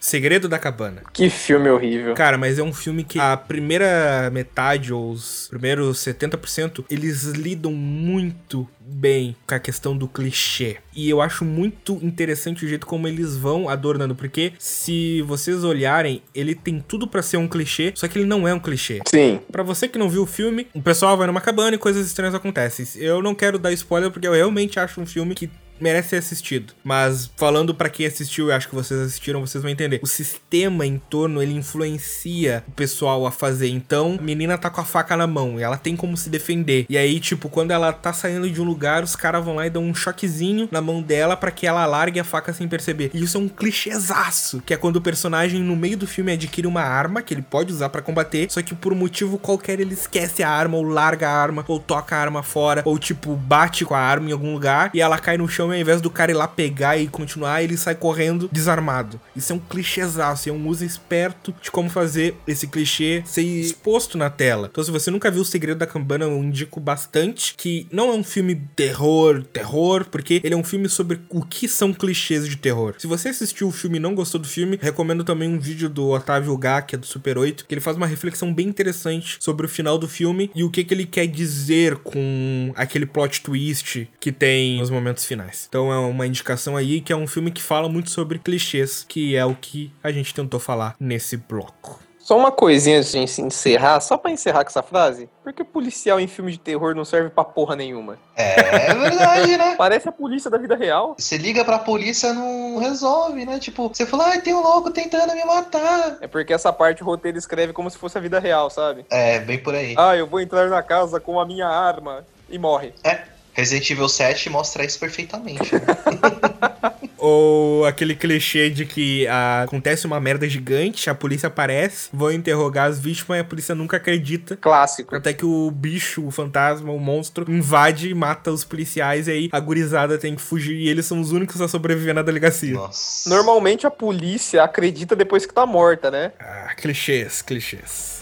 Segredo da Cabana. Que filme horrível. Cara, mas é um filme que a primeira metade, ou os primeiros 70%, eles lidam muito bem com a questão do clichê. E eu acho muito interessante o jeito como eles vão adornando, porque se vocês olharem, ele tem tudo pra ser um clichê, só que ele não é um clichê. Sim. Pra você que não viu o filme, o pessoal vai numa cabana e coisas estranhas acontecem. Eu não quero dar spoiler porque eu realmente acho um filme que merece ser assistido. Mas falando pra quem assistiu, eu acho que vocês assistiram, vocês vão entender. O sistema em torno, ele influencia o pessoal a fazer. Então, a menina tá com a faca na mão e ela tem como se defender. E aí, tipo, quando ela tá saindo de um lugar, os caras vão lá e dão um choquezinho na mão dela para que ela largue a faca sem perceber. E isso é um clichêzaço, que é quando o personagem no meio do filme adquire uma arma que ele pode usar para combater, só que por motivo qualquer ele esquece a arma ou larga a arma ou toca a arma fora ou tipo bate com a arma em algum lugar e ela cai no chão e ao invés do cara ir lá pegar e continuar, ele sai correndo desarmado. Isso é um clichêzaço, é um uso esperto de como fazer esse clichê ser exposto na tela. Então, se você nunca viu O Segredo da Cabana, eu indico bastante que não é um filme terror, terror, porque ele é um filme sobre o que são clichês de terror. Se você assistiu o filme e não gostou do filme, recomendo também um vídeo do Otávio Gá, que é do Super 8, que ele faz uma reflexão bem interessante sobre o final do filme e o que, que ele quer dizer com aquele plot twist que tem nos momentos finais. Então é uma indicação aí que é um filme que fala muito sobre clichês, que é o que a gente tentou falar nesse bloco. Só uma coisinha de gente encerrar, só pra encerrar com essa frase. Por que policial em filme de terror não serve pra porra nenhuma? É verdade, né? Parece a polícia da vida real. Você liga pra polícia, não resolve, né? Tipo, você fala, ai, tem um louco tentando me matar. É porque essa parte o roteiro escreve como se fosse a vida real, sabe? É, bem por aí. Ah, eu vou entrar na casa com a minha arma e morre. É, Resident Evil 7 mostra isso perfeitamente. Né? Ou aquele clichê de que ah, acontece uma merda gigante, a polícia aparece, vão interrogar as vítimas e a polícia nunca acredita. Clássico. Até que o bicho, o fantasma, o monstro, invade e mata os policiais e aí a gurizada tem que fugir e eles são os únicos a sobreviver na delegacia. Nossa. Normalmente a polícia acredita depois que tá morta, né? Ah, clichês, clichês.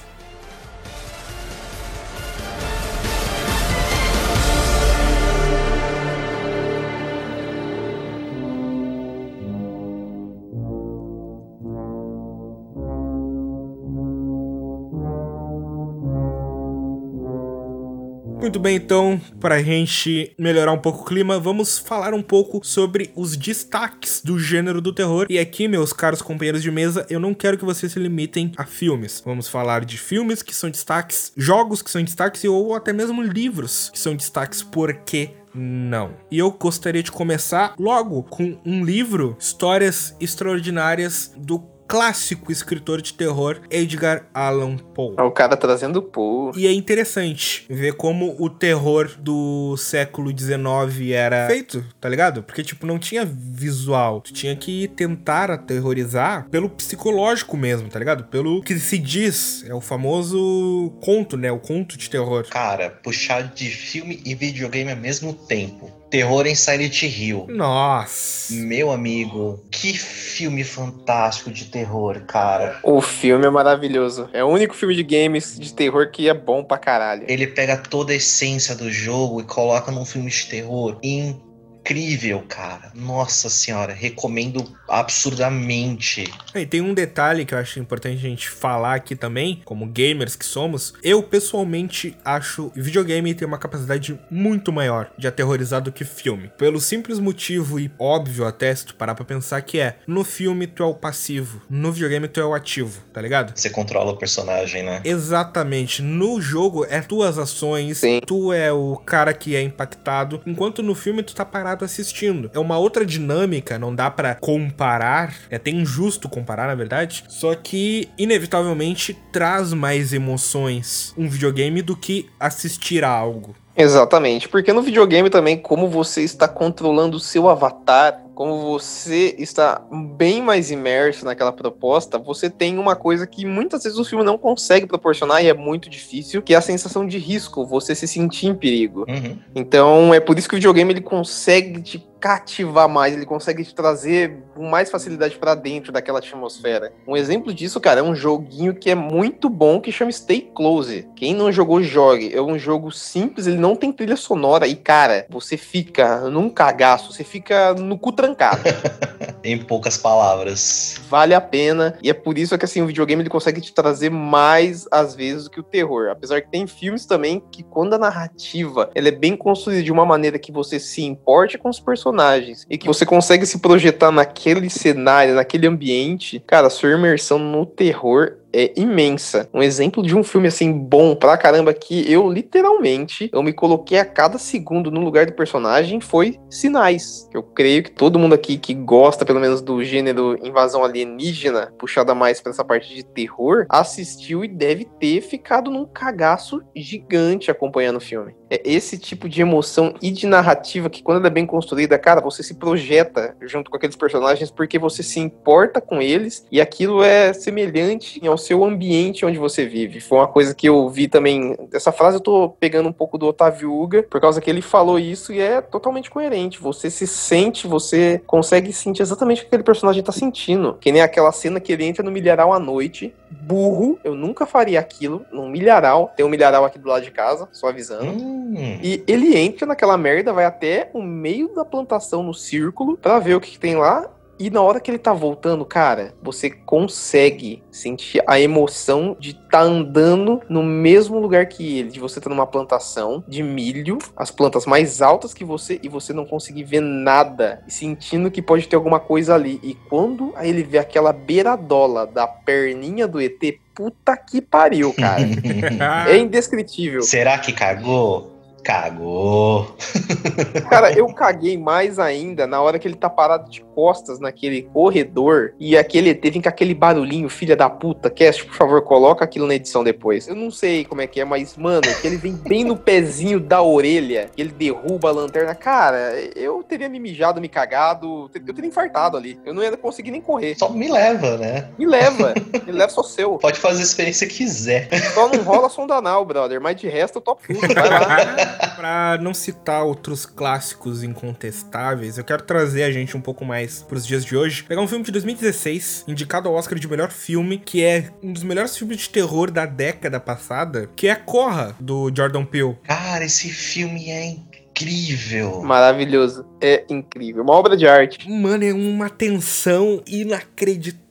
Muito bem, então, pra gente melhorar um pouco o clima, vamos falar um pouco sobre os destaques do gênero do terror. E aqui, meus caros companheiros de mesa, eu não quero que vocês se limitem a filmes. Vamos falar de filmes que são destaques, jogos que são destaques ou até mesmo livros que são destaques, porque não. E eu gostaria de começar logo com um livro, Histórias Extraordinárias do clássico escritor de terror Edgar Allan Poe. É o cara trazendo Poe. E é interessante ver como o terror do século XIX era feito, tá ligado? Porque, tipo, não tinha visual. Tu tinha que tentar aterrorizar pelo psicológico mesmo, tá ligado? Pelo que se diz. É o famoso conto, né? O conto de terror. Cara, puxar de filme e videogame ao mesmo tempo. Terror em Silent Hill. Nossa. Meu amigo, que filme fantástico de terror, cara. O filme é maravilhoso. É o único filme de games de terror que é bom pra caralho. Ele pega toda a essência do jogo e coloca num filme de terror incrível, cara. Nossa senhora, recomendo absurdamente. E tem um detalhe que eu acho importante a gente falar aqui também, como gamers que somos. Eu pessoalmente acho videogame tem uma capacidade muito maior de aterrorizar do que filme. Pelo simples motivo e óbvio até se tu parar pra pensar que é, no filme tu é o passivo, no videogame tu é o ativo, tá ligado? Você controla o personagem, né? Exatamente. No jogo é tuas ações, Sim. tu é o cara que é impactado, enquanto no filme tu tá parado assistindo. É uma outra dinâmica, não dá pra comparar, é até injusto comparar, na verdade, só que inevitavelmente traz mais emoções um videogame do que assistir a algo. Exatamente, porque no videogame também, como você está controlando o seu avatar, como você está bem mais imerso naquela proposta, você tem uma coisa que muitas vezes o filme não consegue proporcionar e é muito difícil, que é a sensação de risco, você se sentir em perigo. Uhum. Então é por isso que o videogame ele consegue te cativar mais, ele consegue te trazer com mais facilidade pra dentro daquela atmosfera. Um exemplo disso, cara, é um joguinho que é muito bom que chama Stay Close. Quem não jogou, jogue. É um jogo simples, ele não tem trilha sonora e, cara, você fica num cagaço, você fica no cu trancado. em poucas palavras. vale a pena. E é por isso que assim, o videogame ele consegue te trazer mais às vezes do que o terror. Apesar que tem filmes também que quando a narrativa ela é bem construída de uma maneira que você se importe com os personagens e que você consegue se projetar naquele cenário, naquele ambiente, cara, sua imersão no terror é imensa. Um exemplo de um filme assim bom pra caramba que eu literalmente eu me coloquei a cada segundo no lugar do personagem foi Sinais. Eu creio que todo mundo aqui que gosta pelo menos do gênero invasão alienígena, puxada mais pra essa parte de terror, assistiu e deve ter ficado num cagaço gigante acompanhando o filme. É esse tipo de emoção e de narrativa que quando ela é bem construída, cara, você se projeta junto com aqueles personagens porque você se importa com eles e aquilo é semelhante ao seu ambiente onde você vive. Foi uma coisa que eu vi também. Essa frase eu tô pegando um pouco do Otávio Uga, por causa que ele falou isso e é totalmente coerente. Você se sente, você consegue sentir exatamente o que aquele personagem tá sentindo. Que nem aquela cena que ele entra no milharal à noite. Burro, eu nunca faria aquilo num milharal. Tem um milharal aqui do lado de casa, só avisando. Hum, E ele entra naquela merda, vai até o meio da plantação no círculo pra ver o que, que tem lá. E na hora que ele tá voltando, cara, você consegue sentir a emoção de tá andando no mesmo lugar que ele, de você tá numa plantação de milho, as plantas mais altas que você e você não conseguir ver nada, e sentindo que pode ter alguma coisa ali. E quando ele vê aquela beiradola da perninha do ET, puta que pariu, cara. é indescritível. Será que cagou? Cagou. Cara, eu caguei mais ainda na hora que ele tá parado de costas naquele corredor e aquele ET vem com aquele barulhinho, filha da puta. Cast, por favor, coloca aquilo na edição depois. Eu não sei como é que é, mas, mano, que ele vem bem no pezinho da orelha, que ele derruba a lanterna. Cara, eu teria me mijado, me cagado, eu teria infartado ali. Eu não ia conseguir nem correr. Só me leva, né? Me leva. me leva só seu. Pode fazer a experiência que quiser. Só não rola sonda anal, brother. Mas de resto eu tô puto. Vai lá. pra não citar outros clássicos incontestáveis, eu quero trazer a gente um pouco mais pros dias de hoje. Pegar um filme de 2016, indicado ao Oscar de melhor filme, que é um dos melhores filmes de terror da década passada, que é Corra, do Jordan Peele. Cara, esse filme é incrível. Maravilhoso. É incrível. Uma obra de arte. Mano, é uma tensão inacreditável.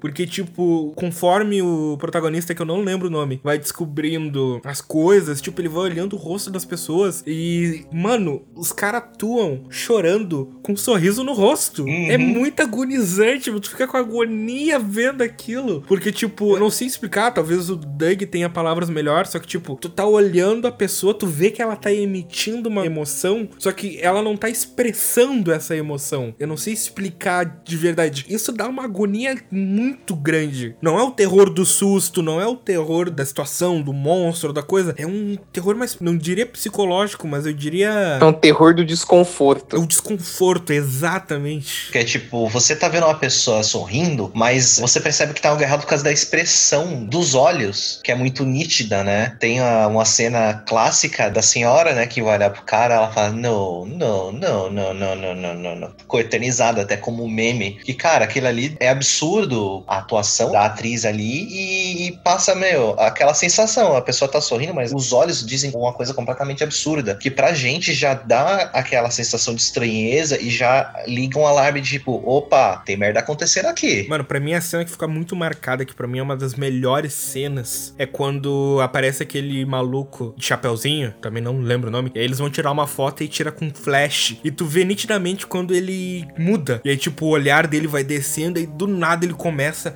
Porque, tipo, conforme o protagonista, que eu não lembro o nome, vai descobrindo as coisas, tipo, ele vai olhando o rosto das pessoas e, mano, os caras atuam chorando com um sorriso no rosto. Uhum. É muito agonizante, tu fica com agonia vendo aquilo. Porque, tipo, eu não sei explicar, talvez o Doug tenha palavras melhores, só que, tipo, tu tá olhando a pessoa, tu vê que ela tá emitindo uma emoção, só que ela não tá expressando essa emoção. Eu não sei explicar de verdade. Isso dá uma agonia muito grande. Não é o terror do susto, não é o terror da situação, do monstro, da coisa. É um terror mais, não diria psicológico, mas eu diria. É um terror do desconforto. É o desconforto, exatamente. Que é tipo, você tá vendo uma pessoa sorrindo, mas você percebe que tá algo errado por causa da expressão dos olhos, que é muito nítida, né? Tem a- uma cena clássica da senhora, né, que vai olhar pro cara, ela fala, não, não, não, não, não, não, não, não, não. Ficou eternizada até como um meme. E, cara, aquilo ali é absurdo, a atuação da atriz ali, e, e passa, meu, aquela sensação, a pessoa tá sorrindo, mas os olhos dizem uma coisa completamente absurda, que pra gente já dá aquela sensação de estranheza e já liga um alarme de tipo, opa, tem merda acontecendo aqui. Mano, pra mim a cena que fica muito marcada, que pra mim é uma das melhores cenas, é quando aparece aquele maluco de chapeuzinho, também não lembro o nome, e aí eles vão tirar uma foto e tira com flash. E tu vê nitidamente quando ele muda. E aí, tipo, o olhar dele vai descendo e do nada ele começa.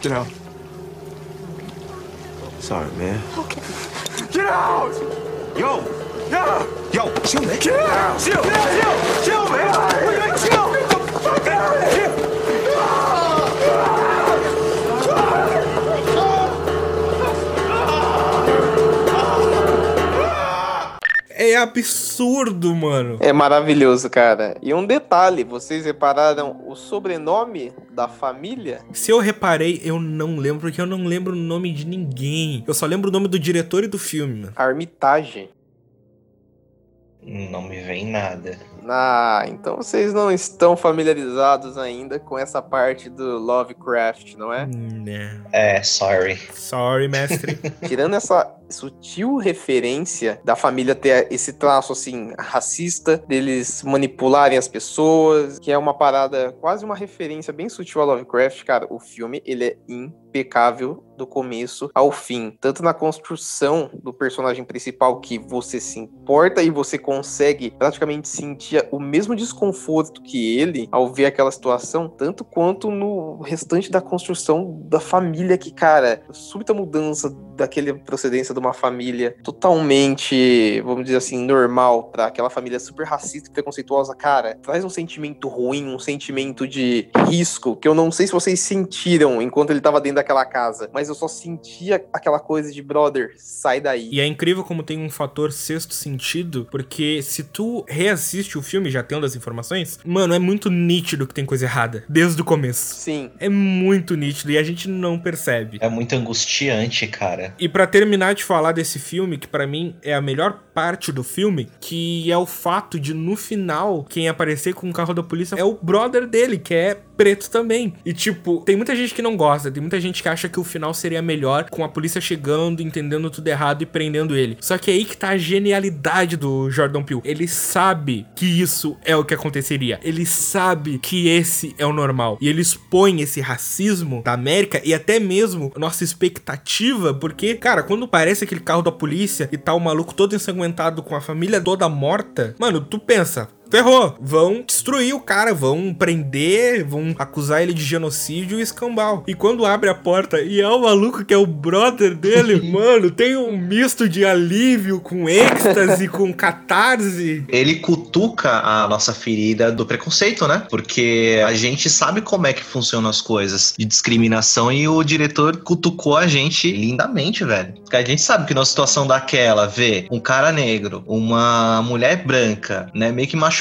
Get out. Sorry, man. Okay. Get out! Yo! Yo! Yo! Chill, man. Get out! Chill! Chill! Chill, man! Chill! Get the fuck out of here! É absurdo, mano. É maravilhoso, cara. E um detalhe, vocês repararam o sobrenome da família? Se eu reparei, eu não lembro, porque eu não lembro o nome de ninguém. Eu só lembro o nome do diretor e do filme, mano. Armitage. Não me vem nada. Ah, então vocês não estão familiarizados ainda com essa parte do Lovecraft, não é? Né. É, sorry. Sorry, mestre. Tirando essa sutil referência da família ter esse traço assim racista, deles manipularem as pessoas, que é uma parada quase uma referência bem sutil a Lovecraft, cara, o filme ele é impecável do começo ao fim, tanto na construção do personagem principal que você se importa e você consegue praticamente sentir o mesmo desconforto que ele ao ver aquela situação, tanto quanto no restante da construção da família que, cara, súbita mudança daquele procedência de uma família totalmente, vamos dizer assim, normal para aquela família super racista e preconceituosa, cara, traz um sentimento ruim, um sentimento de risco que eu não sei se vocês sentiram enquanto ele tava dentro daquela casa, mas eu só sentia aquela coisa de brother, sai daí. E é incrível como tem um fator sexto sentido, porque se tu reassiste o filme já tendo as informações, mano, é muito nítido que tem coisa errada, desde o começo. Sim, É muito nítido e a gente não percebe. É muito angustiante, cara. E pra terminar de falar desse filme, que pra mim é a melhor parte do filme, que é o fato de no final quem aparecer com o carro da polícia é o brother dele, que é preto também. E tipo, tem muita gente que não gosta, tem muita gente que acha que o final seria melhor com a polícia chegando, entendendo tudo errado e prendendo ele. Só que é aí que tá a genialidade do Jordan Peele. Ele sabe que isso é o que aconteceria. Ele sabe que esse é o normal. E ele expõe esse racismo da América e até mesmo nossa expectativa, porque, cara, quando parece aquele carro da polícia e tá o maluco todo ensanguentado com a família toda morta, mano, tu pensa, ferrou. Vão destruir o cara, vão prender, vão acusar ele de genocídio e escambau. E quando abre a porta e é o maluco que é o brother dele, mano, tem um misto de alívio com êxtase, com catarse. Ele cutuca a nossa ferida do preconceito, né? Porque a gente sabe como é que funcionam as coisas de discriminação e o diretor cutucou a gente lindamente, velho. Porque a gente sabe que numa situação daquela, ver um cara negro, uma mulher branca, né, meio que machucada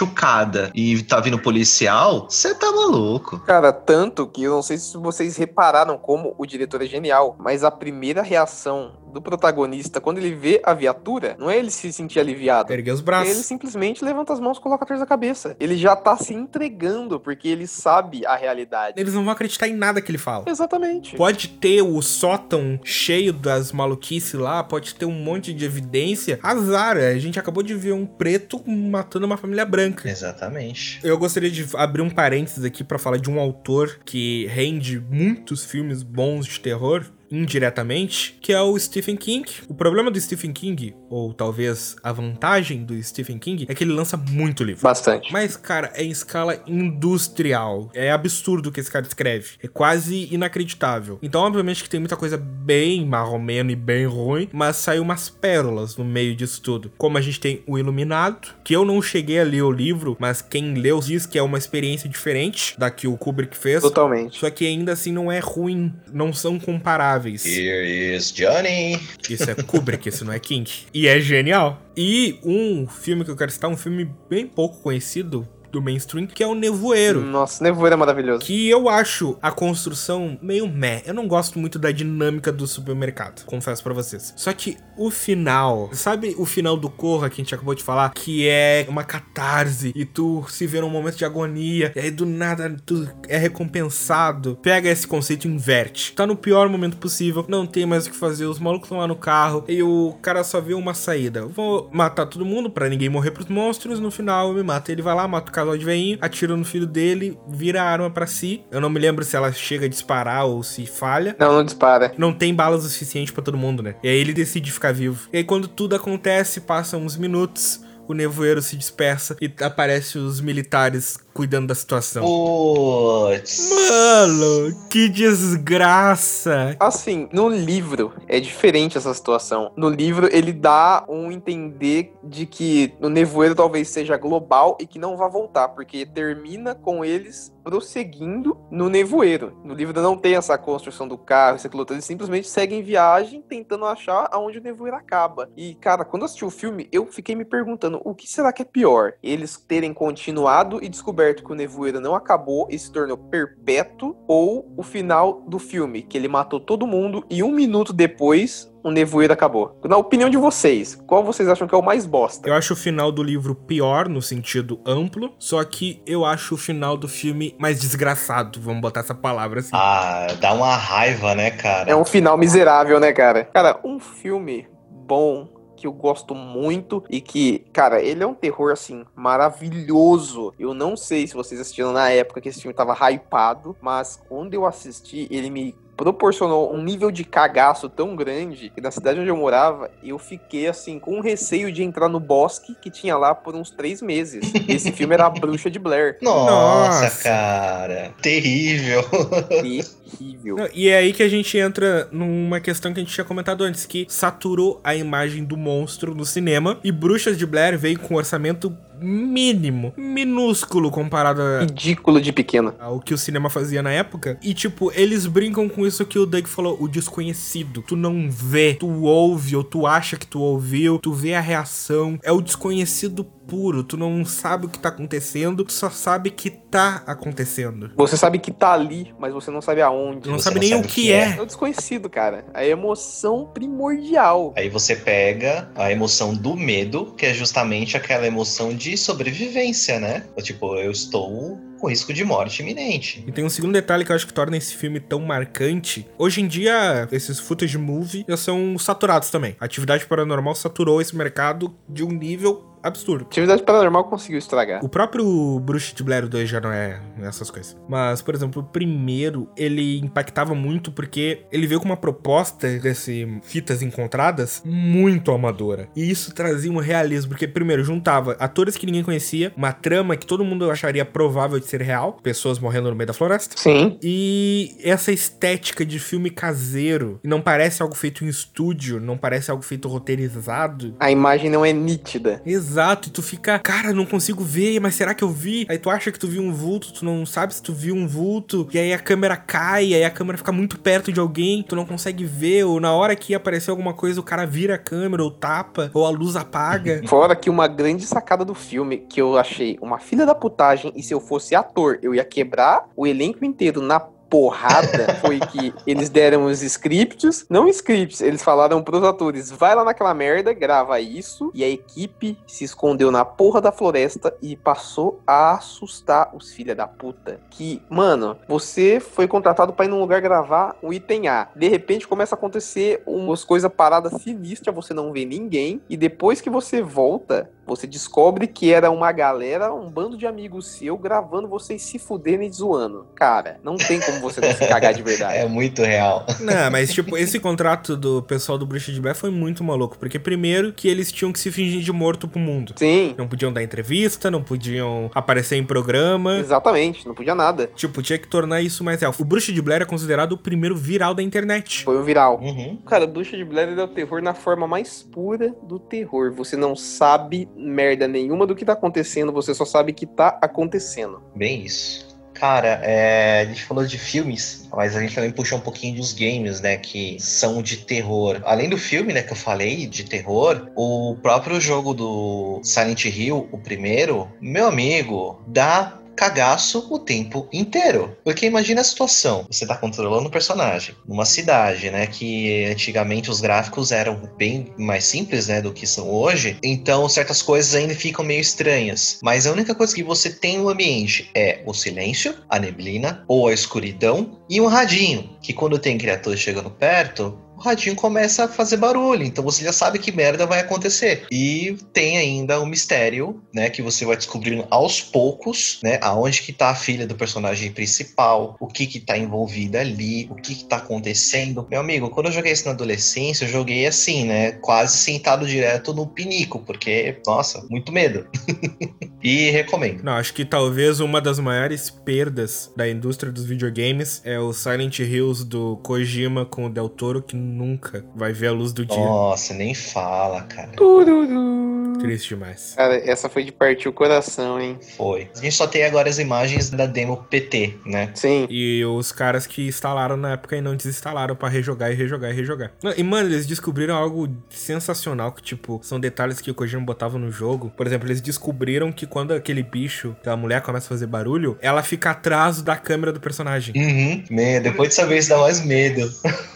e tá vindo policial, você tá maluco. Cara, tanto que eu não sei se vocês repararam como o diretor é genial, mas a primeira reação do protagonista quando ele vê a viatura, não é ele se sentir aliviado. Erguer os braços. Ele simplesmente levanta as mãos e coloca atrás da cabeça. Ele já tá se entregando porque ele sabe a realidade. Eles não vão acreditar em nada que ele fala. Exatamente. Pode ter o sótão cheio das maluquices lá, pode ter um monte de evidência. Azar, a gente acabou de ver um preto matando uma família branca. Exatamente. Eu gostaria de abrir um parênteses aqui pra falar de um autor que rende muitos filmes bons de terror, indiretamente, que é o Stephen King. O problema do Stephen King, ou talvez a vantagem do Stephen King, é que ele lança muito livro. Bastante. Mas, cara, é em escala industrial. É absurdo o que esse cara escreve. É quase inacreditável. Então, obviamente que tem muita coisa bem marromeno e bem ruim, mas saiu umas pérolas no meio disso tudo. Como a gente tem o Iluminado, que eu não cheguei a ler o livro, mas quem leu diz que é uma experiência diferente da que o Kubrick fez. Totalmente. Só que ainda assim não é ruim, não são comparáveis. Here is Johnny. Isso é Kubrick, isso não é King. E é genial. E um filme que eu quero citar, um filme bem pouco conhecido do mainstream, que é o Nevoeiro. Nossa, Nevoeiro é maravilhoso. Que eu acho a construção meio meh. Eu não gosto muito da dinâmica do supermercado, confesso pra vocês. Só que o final, sabe o final do Corra que a gente acabou de falar? Que é uma catarse e tu se vê num momento de agonia, e aí do nada tu é recompensado. Pega esse conceito e inverte. Tá no pior momento possível, não tem mais o que fazer, os malucos estão lá no carro e o cara só vê uma saída. Vou matar todo mundo pra ninguém morrer pros monstros, no final eu me mato. Ele vai lá, mata o casal de veinho, atira no filho dele, vira a arma pra si. Eu não me lembro se ela chega a disparar ou se falha. Não, não dispara. Não tem balas o suficiente pra todo mundo, né? E aí ele decide ficar vivo. E aí quando tudo acontece, passam uns minutos, o nevoeiro se dispersa e aparece os militares cuidando da situação. Putz. Mano, que desgraça. Assim, no livro é diferente essa situação. No livro ele dá um entender de que o nevoeiro talvez seja global e que não vai voltar, porque termina com eles prosseguindo no nevoeiro. No livro não tem essa construção do carro, esse piloto, eles simplesmente seguem viagem tentando achar aonde o nevoeiro acaba. E, cara, quando eu assisti o filme, eu fiquei me perguntando o que será que é pior? Eles terem continuado e descoberto que o nevoeiro não acabou e se tornou perpétuo, ou o final do filme, que ele matou todo mundo e um minuto depois o nevoeiro acabou. Na opinião de vocês, qual vocês acham que é o mais bosta? Eu acho o final do livro pior no sentido amplo, só que eu acho o final do filme mais desgraçado, vamos botar essa palavra assim. Ah, dá uma raiva, né, cara? É um final miserável, né, cara? Cara, um filme bom que eu gosto muito e que, cara, ele é um terror assim maravilhoso. Eu não sei se vocês assistiram na época que esse filme tava hypado, mas quando eu assisti, ele me proporcionou um nível de cagaço tão grande que na cidade onde eu morava, eu fiquei assim, com receio de entrar no bosque que tinha lá por uns três meses. Esse filme era a Bruxa de Blair. Nossa, Nossa. cara. Terrível. Terrível. Não, E é aí que a gente entra numa questão que a gente tinha comentado antes, que saturou a imagem do monstro no cinema e Bruxas de Blair veio com um orçamento mínimo, minúsculo comparado a- Ridículo de pequeno. ao que o cinema fazia na época. E, tipo, eles brincam com isso que o Doug falou, o desconhecido. Tu não vê, tu ouve, ou tu acha que tu ouviu, tu vê a reação. É o desconhecido puro. Tu não sabe o que tá acontecendo, tu só sabe que tá acontecendo. Você sabe que tá ali, mas você não sabe aonde. Tu não Você sabe não nem sabe o o que, que é. É o desconhecido, cara. A emoção primordial. Aí você pega a emoção do medo, que é justamente aquela emoção de sobrevivência, né? Tipo, eu estou com risco de morte iminente. E tem um segundo detalhe que eu acho que torna esse filme tão marcante. Hoje em dia, esses footage movie já são saturados também. A atividade paranormal saturou esse mercado de um nível absurdo. Atividade paranormal conseguiu estragar. O próprio Bruxa de Blair 2 já não é essas coisas. Mas, por exemplo, o primeiro, ele impactava muito porque ele veio com uma proposta desse fitas encontradas muito amadora. E isso trazia um realismo, porque primeiro juntava atores que ninguém conhecia, uma trama que todo mundo acharia provável de ser real, pessoas morrendo no meio da floresta. Sim. E essa estética de filme caseiro, não parece algo feito em estúdio, não parece algo feito roteirizado. A imagem não é nítida. Exato, e tu fica, cara, não consigo ver, mas será que eu vi? Aí tu acha que tu viu um vulto, tu não sabe se tu viu um vulto, e aí a câmera cai, aí a câmera fica muito perto de alguém, tu não consegue ver, ou na hora que aparecer alguma coisa, o cara vira a câmera, ou tapa, ou a luz apaga. Fora que uma grande sacada do filme, que eu achei uma filha da putagem, e se eu fosse ator, eu ia quebrar o elenco inteiro na porrada foi que eles deram os scripts, não scripts, eles falaram pros atores, vai lá naquela merda, grava isso, e a equipe se escondeu na porra da floresta e passou a assustar os filha da puta. Que, mano, você foi contratado para ir num lugar gravar o item A, de repente começa a acontecer umas coisas paradas sinistras, você não vê ninguém, e depois que você volta, você descobre que era uma galera, um bando de amigos seu gravando vocês se fuderem e zoando. Cara, não tem como você não se cagar de verdade. É muito real. Não, mas tipo, esse contrato do pessoal do Bruxa de Blair foi muito maluco, porque primeiro que eles tinham que se fingir de morto pro mundo. Sim, Não podiam dar entrevista, não podiam aparecer em programa. exatamente, não podia nada. Tipo, tinha que tornar isso mais real. O Bruxa de Blair é considerado o primeiro viral da internet. Foi um viral. Uhum. Cara, Bruxa de Blair é o terror na forma mais pura do terror. Você não sabe merda nenhuma do que tá acontecendo, você só sabe que tá acontecendo. Bem isso. Cara, é, a gente falou de filmes, mas a gente também puxou um pouquinho dos games, né? Que são de terror. Além do filme, né, que eu falei, de terror, o próprio jogo do Silent Hill, o primeiro, meu amigo, dá cagaço o tempo inteiro. Porque imagina a situação, você tá controlando um personagem numa cidade, né, que antigamente os gráficos eram bem mais simples, né, do que são hoje, então certas coisas ainda ficam meio estranhas. Mas a única coisa que você tem no ambiente é o silêncio, a neblina ou a escuridão e um radinho, que quando tem criatura chegando perto, o radinho começa a fazer barulho, então você já sabe que merda vai acontecer. E tem ainda o mistério, né, que você vai descobrindo aos poucos, né, aonde que tá a filha do personagem principal, o que que tá envolvida ali, o que que tá acontecendo. Meu amigo, quando eu joguei isso na adolescência, eu joguei assim, né, quase sentado direto no pinico, porque, nossa, muito medo. e recomendo. Não, acho que talvez uma das maiores perdas da indústria dos videogames é o Silent Hills do Kojima com o Del Toro, que nunca vai ver a luz do dia. Nossa, nem fala, cara. Tururu. Triste demais. Cara, essa foi de partir o coração, hein? Foi. A gente só tem agora as imagens da demo PT, né? Sim. E os caras que instalaram na época e não desinstalaram pra rejogar e rejogar e rejogar. Não, E, mano, eles descobriram algo sensacional, que, tipo, são detalhes que o Kojima botava no jogo. Por exemplo, eles descobriram que quando aquele bicho, aquela mulher começa a fazer barulho, ela fica atrás da câmera do personagem. Uhum. Medo. Depois de saber isso dá mais medo.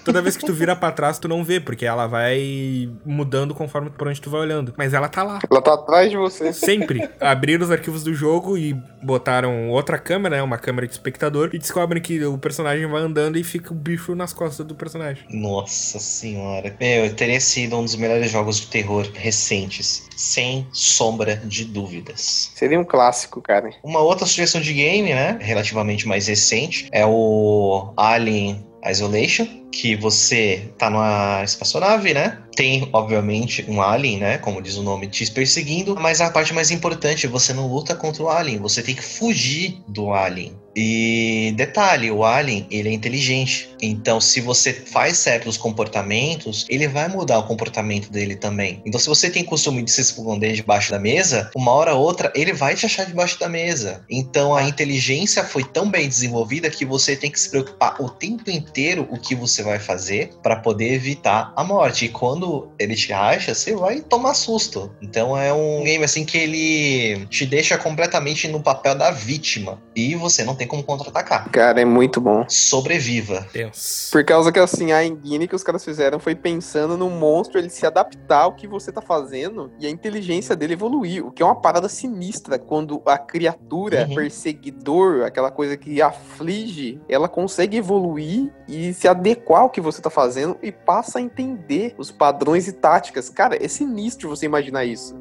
Toda vez que tu vira pra trás, tu não vê, porque ela vai mudando conforme por onde tu vai olhando. Mas ela tá lá. Ela tá atrás de você. Sempre abriram os arquivos do jogo e botaram outra câmera, né? Uma câmera de espectador, e descobrem que o personagem vai andando e fica o bicho nas costas do personagem. Nossa senhora. Meu, teria sido um dos melhores jogos de terror recentes. Sem sombra de dúvidas. Seria um clássico, cara. Uma outra sugestão de game, né? Relativamente mais recente, é o Alien Isolation, que você tá numa espaçonave, né? Tem, obviamente, um alien, né? Como diz o nome, te perseguindo. Mas a parte mais importante, você não luta contra o alien. Você tem que fugir do alien. E detalhe, o alien, ele é inteligente. Então, se você faz certos comportamentos, ele vai mudar o comportamento dele também. Então, se você tem costume de se esconder debaixo da mesa, uma hora ou outra, ele vai te achar debaixo da mesa. Então, a inteligência foi tão bem desenvolvida que você tem que se preocupar o tempo inteiro o que você vai fazer para poder evitar a morte. E quando ele te acha, você vai tomar susto. Então, é um game assim que ele te deixa completamente no papel da vítima. E você não tem como contra-atacar. Cara, é muito bom. Sobreviva. Tenso. Por causa que assim, a engine que os caras fizeram foi pensando no monstro ele se adaptar ao que você tá fazendo e a inteligência dele evoluir, o que é uma parada sinistra quando a criatura Uhum. perseguidor, aquela coisa que aflige, ela consegue evoluir e se adequar ao que você tá fazendo e passa a entender os padrões e táticas. Cara, é sinistro você imaginar isso.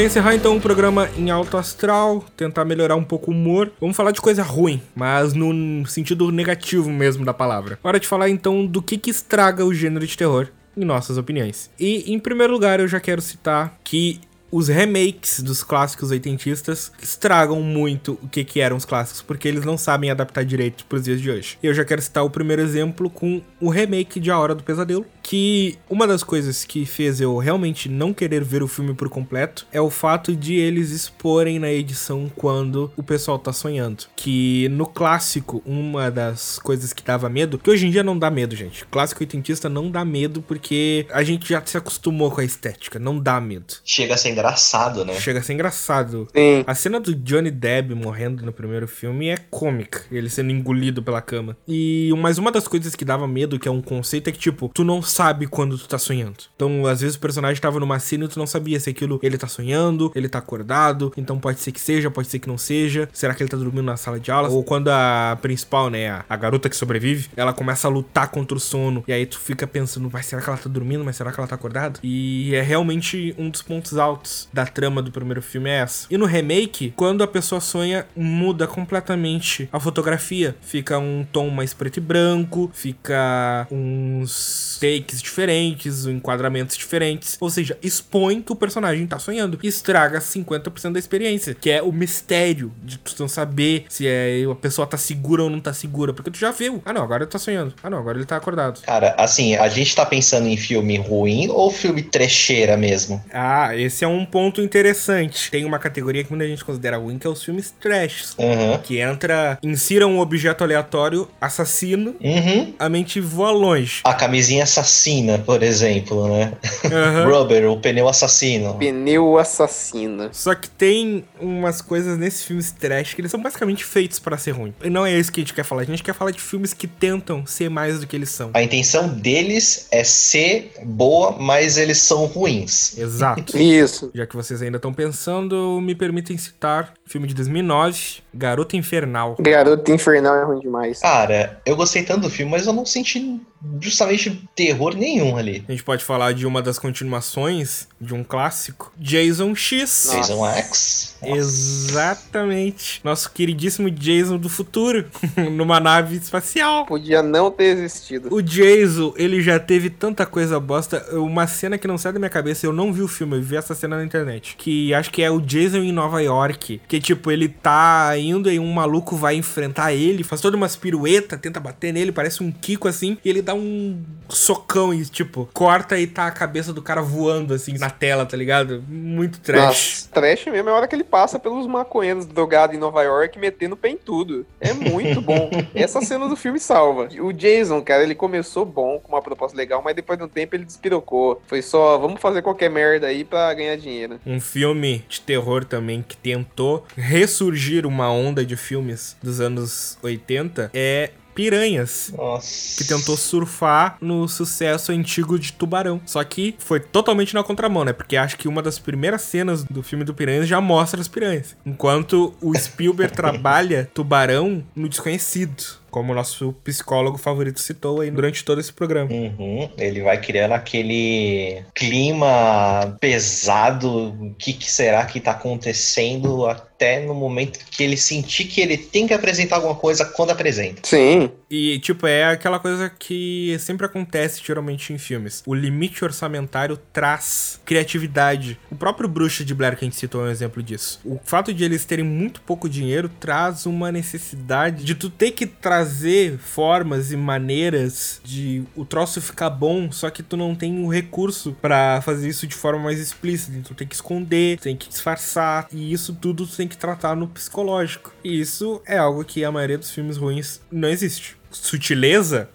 Pra encerrar então o programa em alto astral, tentar melhorar um pouco o humor, vamos falar de coisa ruim, mas no sentido negativo mesmo da palavra. Hora de falar então do que que estraga o gênero de terror em nossas opiniões. E em primeiro lugar, eu já quero citar que os remakes dos clássicos oitentistas estragam muito o que, que eram os clássicos, porque eles não sabem adaptar direito pros dias de hoje. E eu já quero citar o primeiro exemplo com o remake de A Hora do Pesadelo, que uma das coisas que fez eu realmente não querer ver o filme por completo é o fato de eles exporem na edição quando o pessoal tá sonhando. Que no clássico, uma das coisas que dava medo, que hoje em dia não dá medo, gente. Clássico oitentista não dá medo porque a gente já se acostumou com a estética, não dá medo. Chega a ser engraçado, né? Chega a ser engraçado. Sim. A cena do Johnny Depp morrendo no primeiro filme é cômica, ele sendo engolido pela cama. E mas uma das coisas que dava medo, que é um conceito, é que tipo, tu não sabe quando tu tá sonhando. Então, às vezes o personagem tava numa cena e tu não sabia se aquilo ele tá sonhando, ele tá acordado, então pode ser que seja, pode ser que não seja. Será que ele tá dormindo na sala de aula? Ou quando a principal, né, a, a garota que sobrevive, ela começa a lutar contra o sono e aí tu fica pensando, mas será que ela tá dormindo? Mas será que ela tá acordada? E é realmente um dos pontos altos da trama do primeiro filme é essa. E no remake, quando a pessoa sonha, muda completamente a fotografia. Fica um tom mais preto e branco, fica uns takes diferentes, enquadramentos diferentes. Ou seja, expõe que o personagem tá sonhando. E estraga 50% da experiência, que é o mistério de tu não saber se é, a pessoa tá segura ou não tá segura. Porque tu já viu. Ah, não, agora ele tá sonhando. Ah, não, agora ele tá acordado. Cara, assim, a gente tá pensando em filme ruim ou filme trecheira mesmo? Ah, esse é um ponto interessante. Tem uma categoria que muita gente considera ruim, que é os filmes trash. Uhum. Que entra, insira um objeto aleatório, assassino, Uhum. a mente voa longe. A camisinha assassina, por exemplo, né? Aham. Rubber, o pneu assassino. Pneu assassina. Só que tem umas coisas nesses filmes trash que eles são basicamente feitos pra ser ruim. E não é isso que a gente quer falar. A gente quer falar de filmes que tentam ser mais do que eles são. A intenção deles é ser boa, mas eles são ruins. Exato. Isso. Já que vocês ainda estão pensando, me permitem citar filme de 2009, Garota Infernal. Garoto Infernal é ruim demais. Cara, eu gostei tanto do filme, mas eu não senti justamente terror nenhum ali. A gente pode falar de uma das continuações de um clássico, Jason X. Nossa. Jason X. Exatamente. Nosso queridíssimo Jason do futuro, numa nave espacial. Podia não ter existido. O Jason, ele já teve tanta coisa bosta. Uma cena que não sai da minha cabeça, eu não vi o filme, eu vi essa cena na internet. Que acho que é o Jason em Nova York. Que tipo, ele tá indo e um maluco vai enfrentar ele, faz toda umas pirueta, tenta bater nele, parece um Kiko assim. E ele dá um socão e tipo, corta e tá a cabeça do cara voando assim na tela, tá ligado? Muito trash. Nossa, trash mesmo é a hora que ele passa pelos maconheiros drogados em Nova York metendo pé em tudo. É muito bom. Essa cena do filme salva. O Jason, cara, ele começou bom, com uma proposta legal, mas depois de um tempo ele despirocou. Foi só, vamos fazer qualquer merda aí pra ganhar dinheiro. Um filme de terror também que tentou ressurgir uma onda de filmes dos anos 80 é Piranhas. Nossa. Que tentou surfar no sucesso antigo de Tubarão. Só que foi totalmente na contramão, né? Porque acho que uma das primeiras cenas do filme do Piranhas já mostra as piranhas. Enquanto o Spielberg trabalha Tubarão no desconhecido. Como o nosso psicólogo favorito citou aí durante todo esse programa. Uhum, ele vai criando aquele clima pesado. O que, que será que tá acontecendo até no momento que ele sentir que ele tem que apresentar alguma coisa quando apresenta. Sim. E, tipo, é aquela coisa que sempre acontece geralmente em filmes. O limite orçamentário traz criatividade. O próprio Bruxa de Blair que a gente citou é um exemplo disso. O fato de eles terem muito pouco dinheiro traz uma necessidade de tu ter que trazer formas e maneiras de o troço ficar bom, só que tu não tem o recurso pra fazer isso de forma mais explícita. Tu tem que esconder, tu tem que disfarçar, e isso tudo tu tem que tratar no psicológico. E isso é algo que a maioria dos filmes ruins não existe. Sutileza?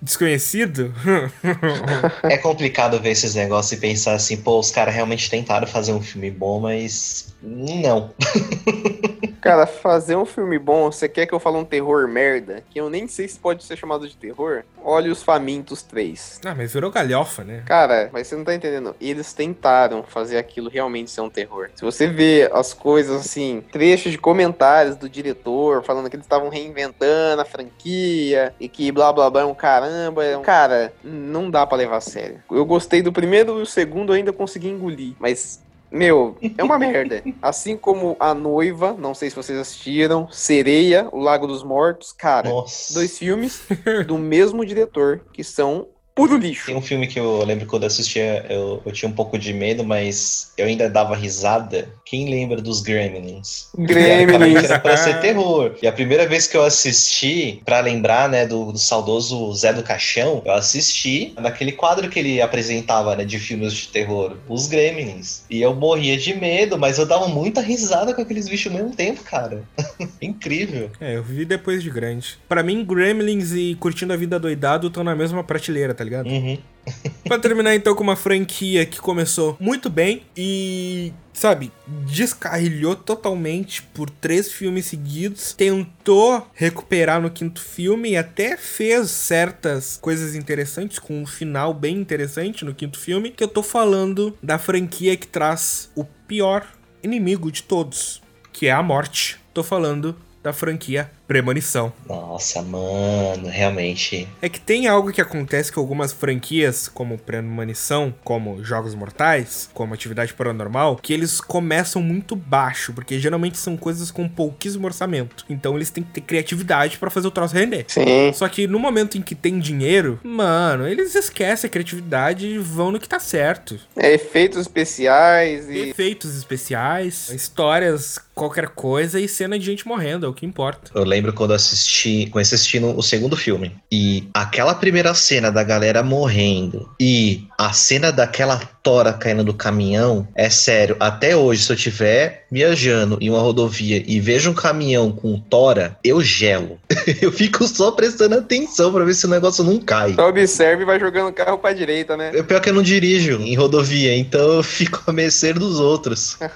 Desconhecido? É complicado ver esses negócios e pensar assim, pô, os caras realmente tentaram fazer um filme bom, mas não. Cara, fazer um filme bom, você quer que eu fale um terror merda? Que eu nem sei se pode ser chamado de terror? Olha os Famintos 3. ah, mas virou galhofa, né? Cara, mas você não tá entendendo. Eles tentaram fazer aquilo realmente ser um terror. Se você vê as coisas assim, trechos de comentários do diretor falando que eles estavam reinventando a franquia e que blá blá blá é um caramba. é um- Cara, não dá pra levar a sério. Eu gostei do primeiro e o segundo eu ainda consegui engolir. Mas Meu, é uma merda. Assim como A Noiva, não sei se vocês assistiram, Sereia, O Lago dos Mortos, cara, Nossa. dois filmes do mesmo diretor, que são puro lixo. Tem um filme que eu lembro quando eu assistia, eu, eu tinha um pouco de medo, mas eu ainda dava risada. Quem lembra dos Gremlins? Gremlins. Era pra ser terror. E a primeira vez que eu assisti, pra lembrar, né, do, do saudoso Zé do Caixão, eu assisti naquele quadro que ele apresentava, né, de filmes de terror, os Gremlins. E eu morria de medo, mas eu dava muita risada com aqueles bichos ao mesmo tempo, cara. Incrível. É, eu vi depois de grande. Pra mim, Gremlins e Curtindo a Vida Doidado estão na mesma prateleira, tá ligado? Uhum. Pra terminar então com uma franquia que começou muito bem e, sabe, descarrilhou totalmente por três filmes seguidos, tentou recuperar no quinto filme e até fez certas coisas interessantes com um final bem interessante no quinto filme, que eu tô falando da franquia que traz o pior inimigo de todos, que é a morte. Tô falando da franquia Premonição. Nossa, mano, realmente. É que tem algo que acontece com algumas franquias, como Premonição, como Jogos Mortais, como Atividade Paranormal, que eles começam muito baixo, porque geralmente são coisas com pouquíssimo orçamento. Então eles têm que ter criatividade pra fazer o troço render. Sim. Só que no momento em que tem dinheiro, mano, eles esquecem a criatividade e vão no que tá certo. É, efeitos especiais e. Efeitos especiais, histórias, qualquer coisa e cena de gente morrendo, é o que importa. Eu lembro quando eu assisti, comecei assistindo o segundo filme. E aquela primeira cena da galera morrendo e a cena daquela tora caindo do caminhão, é sério, até hoje, se eu tiver viajando em uma rodovia e vejo um caminhão com tora, eu gelo. eu fico só prestando atenção pra ver se o negócio não cai. Só observa e vai jogando o carro pra direita, né? É pior que eu não dirijo em rodovia, então eu fico a mercê dos outros.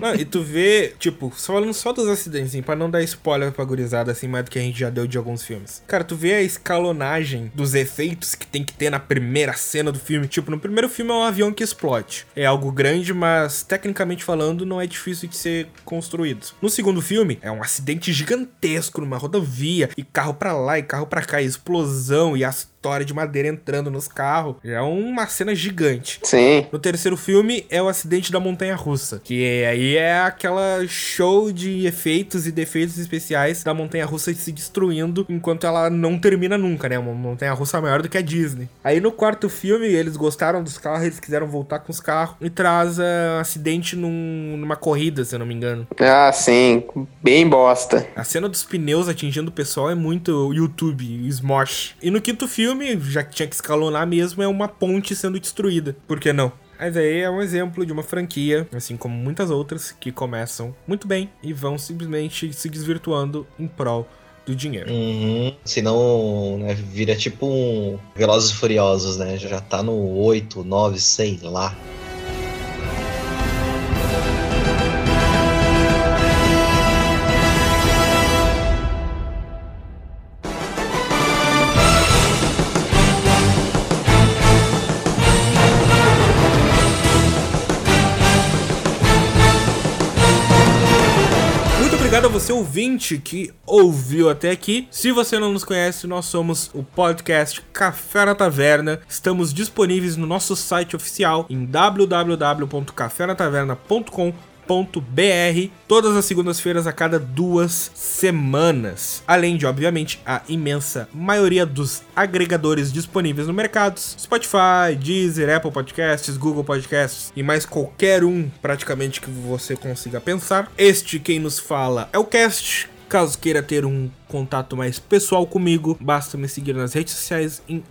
Não, e tu vê, tipo, só falando só dos acidentes, assim, pra não dar spoiler pra assim, mais do que a gente já deu de alguns filmes. Cara, tu vê a escalonagem dos efeitos que tem que ter na primeira cena do filme. Tipo, no primeiro filme é um avião que explode. É algo grande, mas tecnicamente falando, não é difícil de ser construído. No segundo filme, é um acidente gigantesco numa rodovia, e carro pra lá e carro pra cá, e explosão, e as tora de madeira entrando nos carros. Já é uma cena gigante. Sim. No terceiro filme é o acidente da montanha russa, que é- aí é aquela show de efeitos e defeitos especiais da montanha russa se destruindo enquanto ela não termina nunca, né? Uma montanha russa maior do que a Disney. Aí no quarto filme eles gostaram dos carros, eles quiseram voltar com os carros e traz ah, um acidente num- numa corrida, se eu não me engano. Ah, sim. Bem bosta. A cena dos pneus atingindo o pessoal é muito YouTube, Smosh. E no quinto filme, já que tinha que escalonar mesmo, é uma ponte sendo destruída. Por que não? Mas aí é um exemplo de uma franquia, assim como muitas outras, que começam muito bem e vão simplesmente se desvirtuando em prol do dinheiro. Uhum. Senão, né, vira tipo um Velozes e Furiosos, né? Já tá no 8, 9, sei lá. Você, ouvinte, que ouviu até aqui. Se você não nos conhece, nós somos o podcast Café na Taverna. Estamos disponíveis no nosso site oficial em www.cafenataverna.com.br todas as segundas-feiras a cada duas semanas. Além de, obviamente, a imensa maioria dos agregadores disponíveis no mercado: Spotify, Deezer, Apple Podcasts, Google Podcasts e mais qualquer um praticamente que você consiga pensar. Este quem nos fala é o Cast. Caso queira ter um contato mais pessoal comigo, basta me seguir nas redes sociais em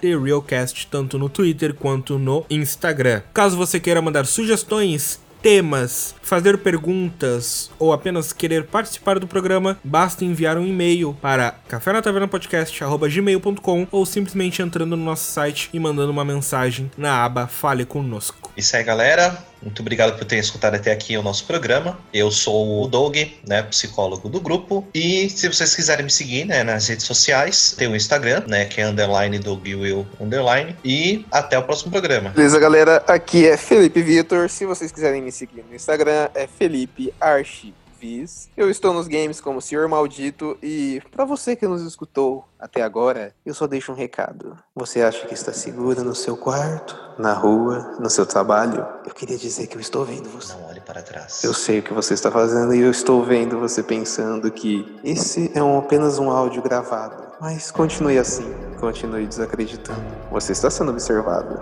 TheRealCast, tanto no Twitter quanto no Instagram. Caso você queira mandar sugestões, temas, fazer perguntas ou apenas querer participar do programa, basta enviar um e-mail para cafénatavernapodcast.gmail.com ou simplesmente entrando no nosso site e mandando uma mensagem na aba Fale Conosco. Isso aí, galera. Muito obrigado por terem escutado até aqui o nosso programa. Eu sou o Doug, né, psicólogo do grupo. E se vocês quiserem me seguir, né, nas redes sociais, tem o Instagram, né, que é underline Will underline. E até o próximo programa. Beleza, galera? Aqui é Felipe Vitor. Se vocês quiserem me seguir no Instagram, é Felipe Archi Viz. Eu estou nos games como Senhor Maldito e para você que nos escutou até agora, eu só deixo um recado. Você acha que está seguro no seu quarto, na rua, no seu trabalho? Eu queria dizer que eu estou vendo você. Não olhe para trás. Eu sei o que você está fazendo e eu estou vendo você pensando que esse é um, apenas um áudio gravado. Mas continue assim, continue desacreditando. Você está sendo observado.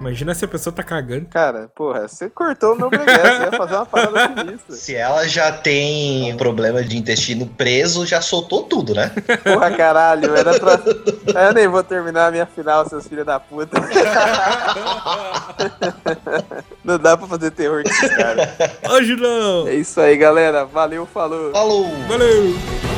Imagina se a pessoa tá cagando. Cara, porra, você cortou o meu breguete, você ia fazer uma parada sinistra. Se ela já tem problema de intestino preso, já soltou tudo, né? Porra, caralho, era pra. Eu nem vou terminar a minha final, seus filhos da puta. Não dá pra fazer terror com esses caras. Hoje não! É isso aí, galera. Valeu, falou. Falou! Valeu!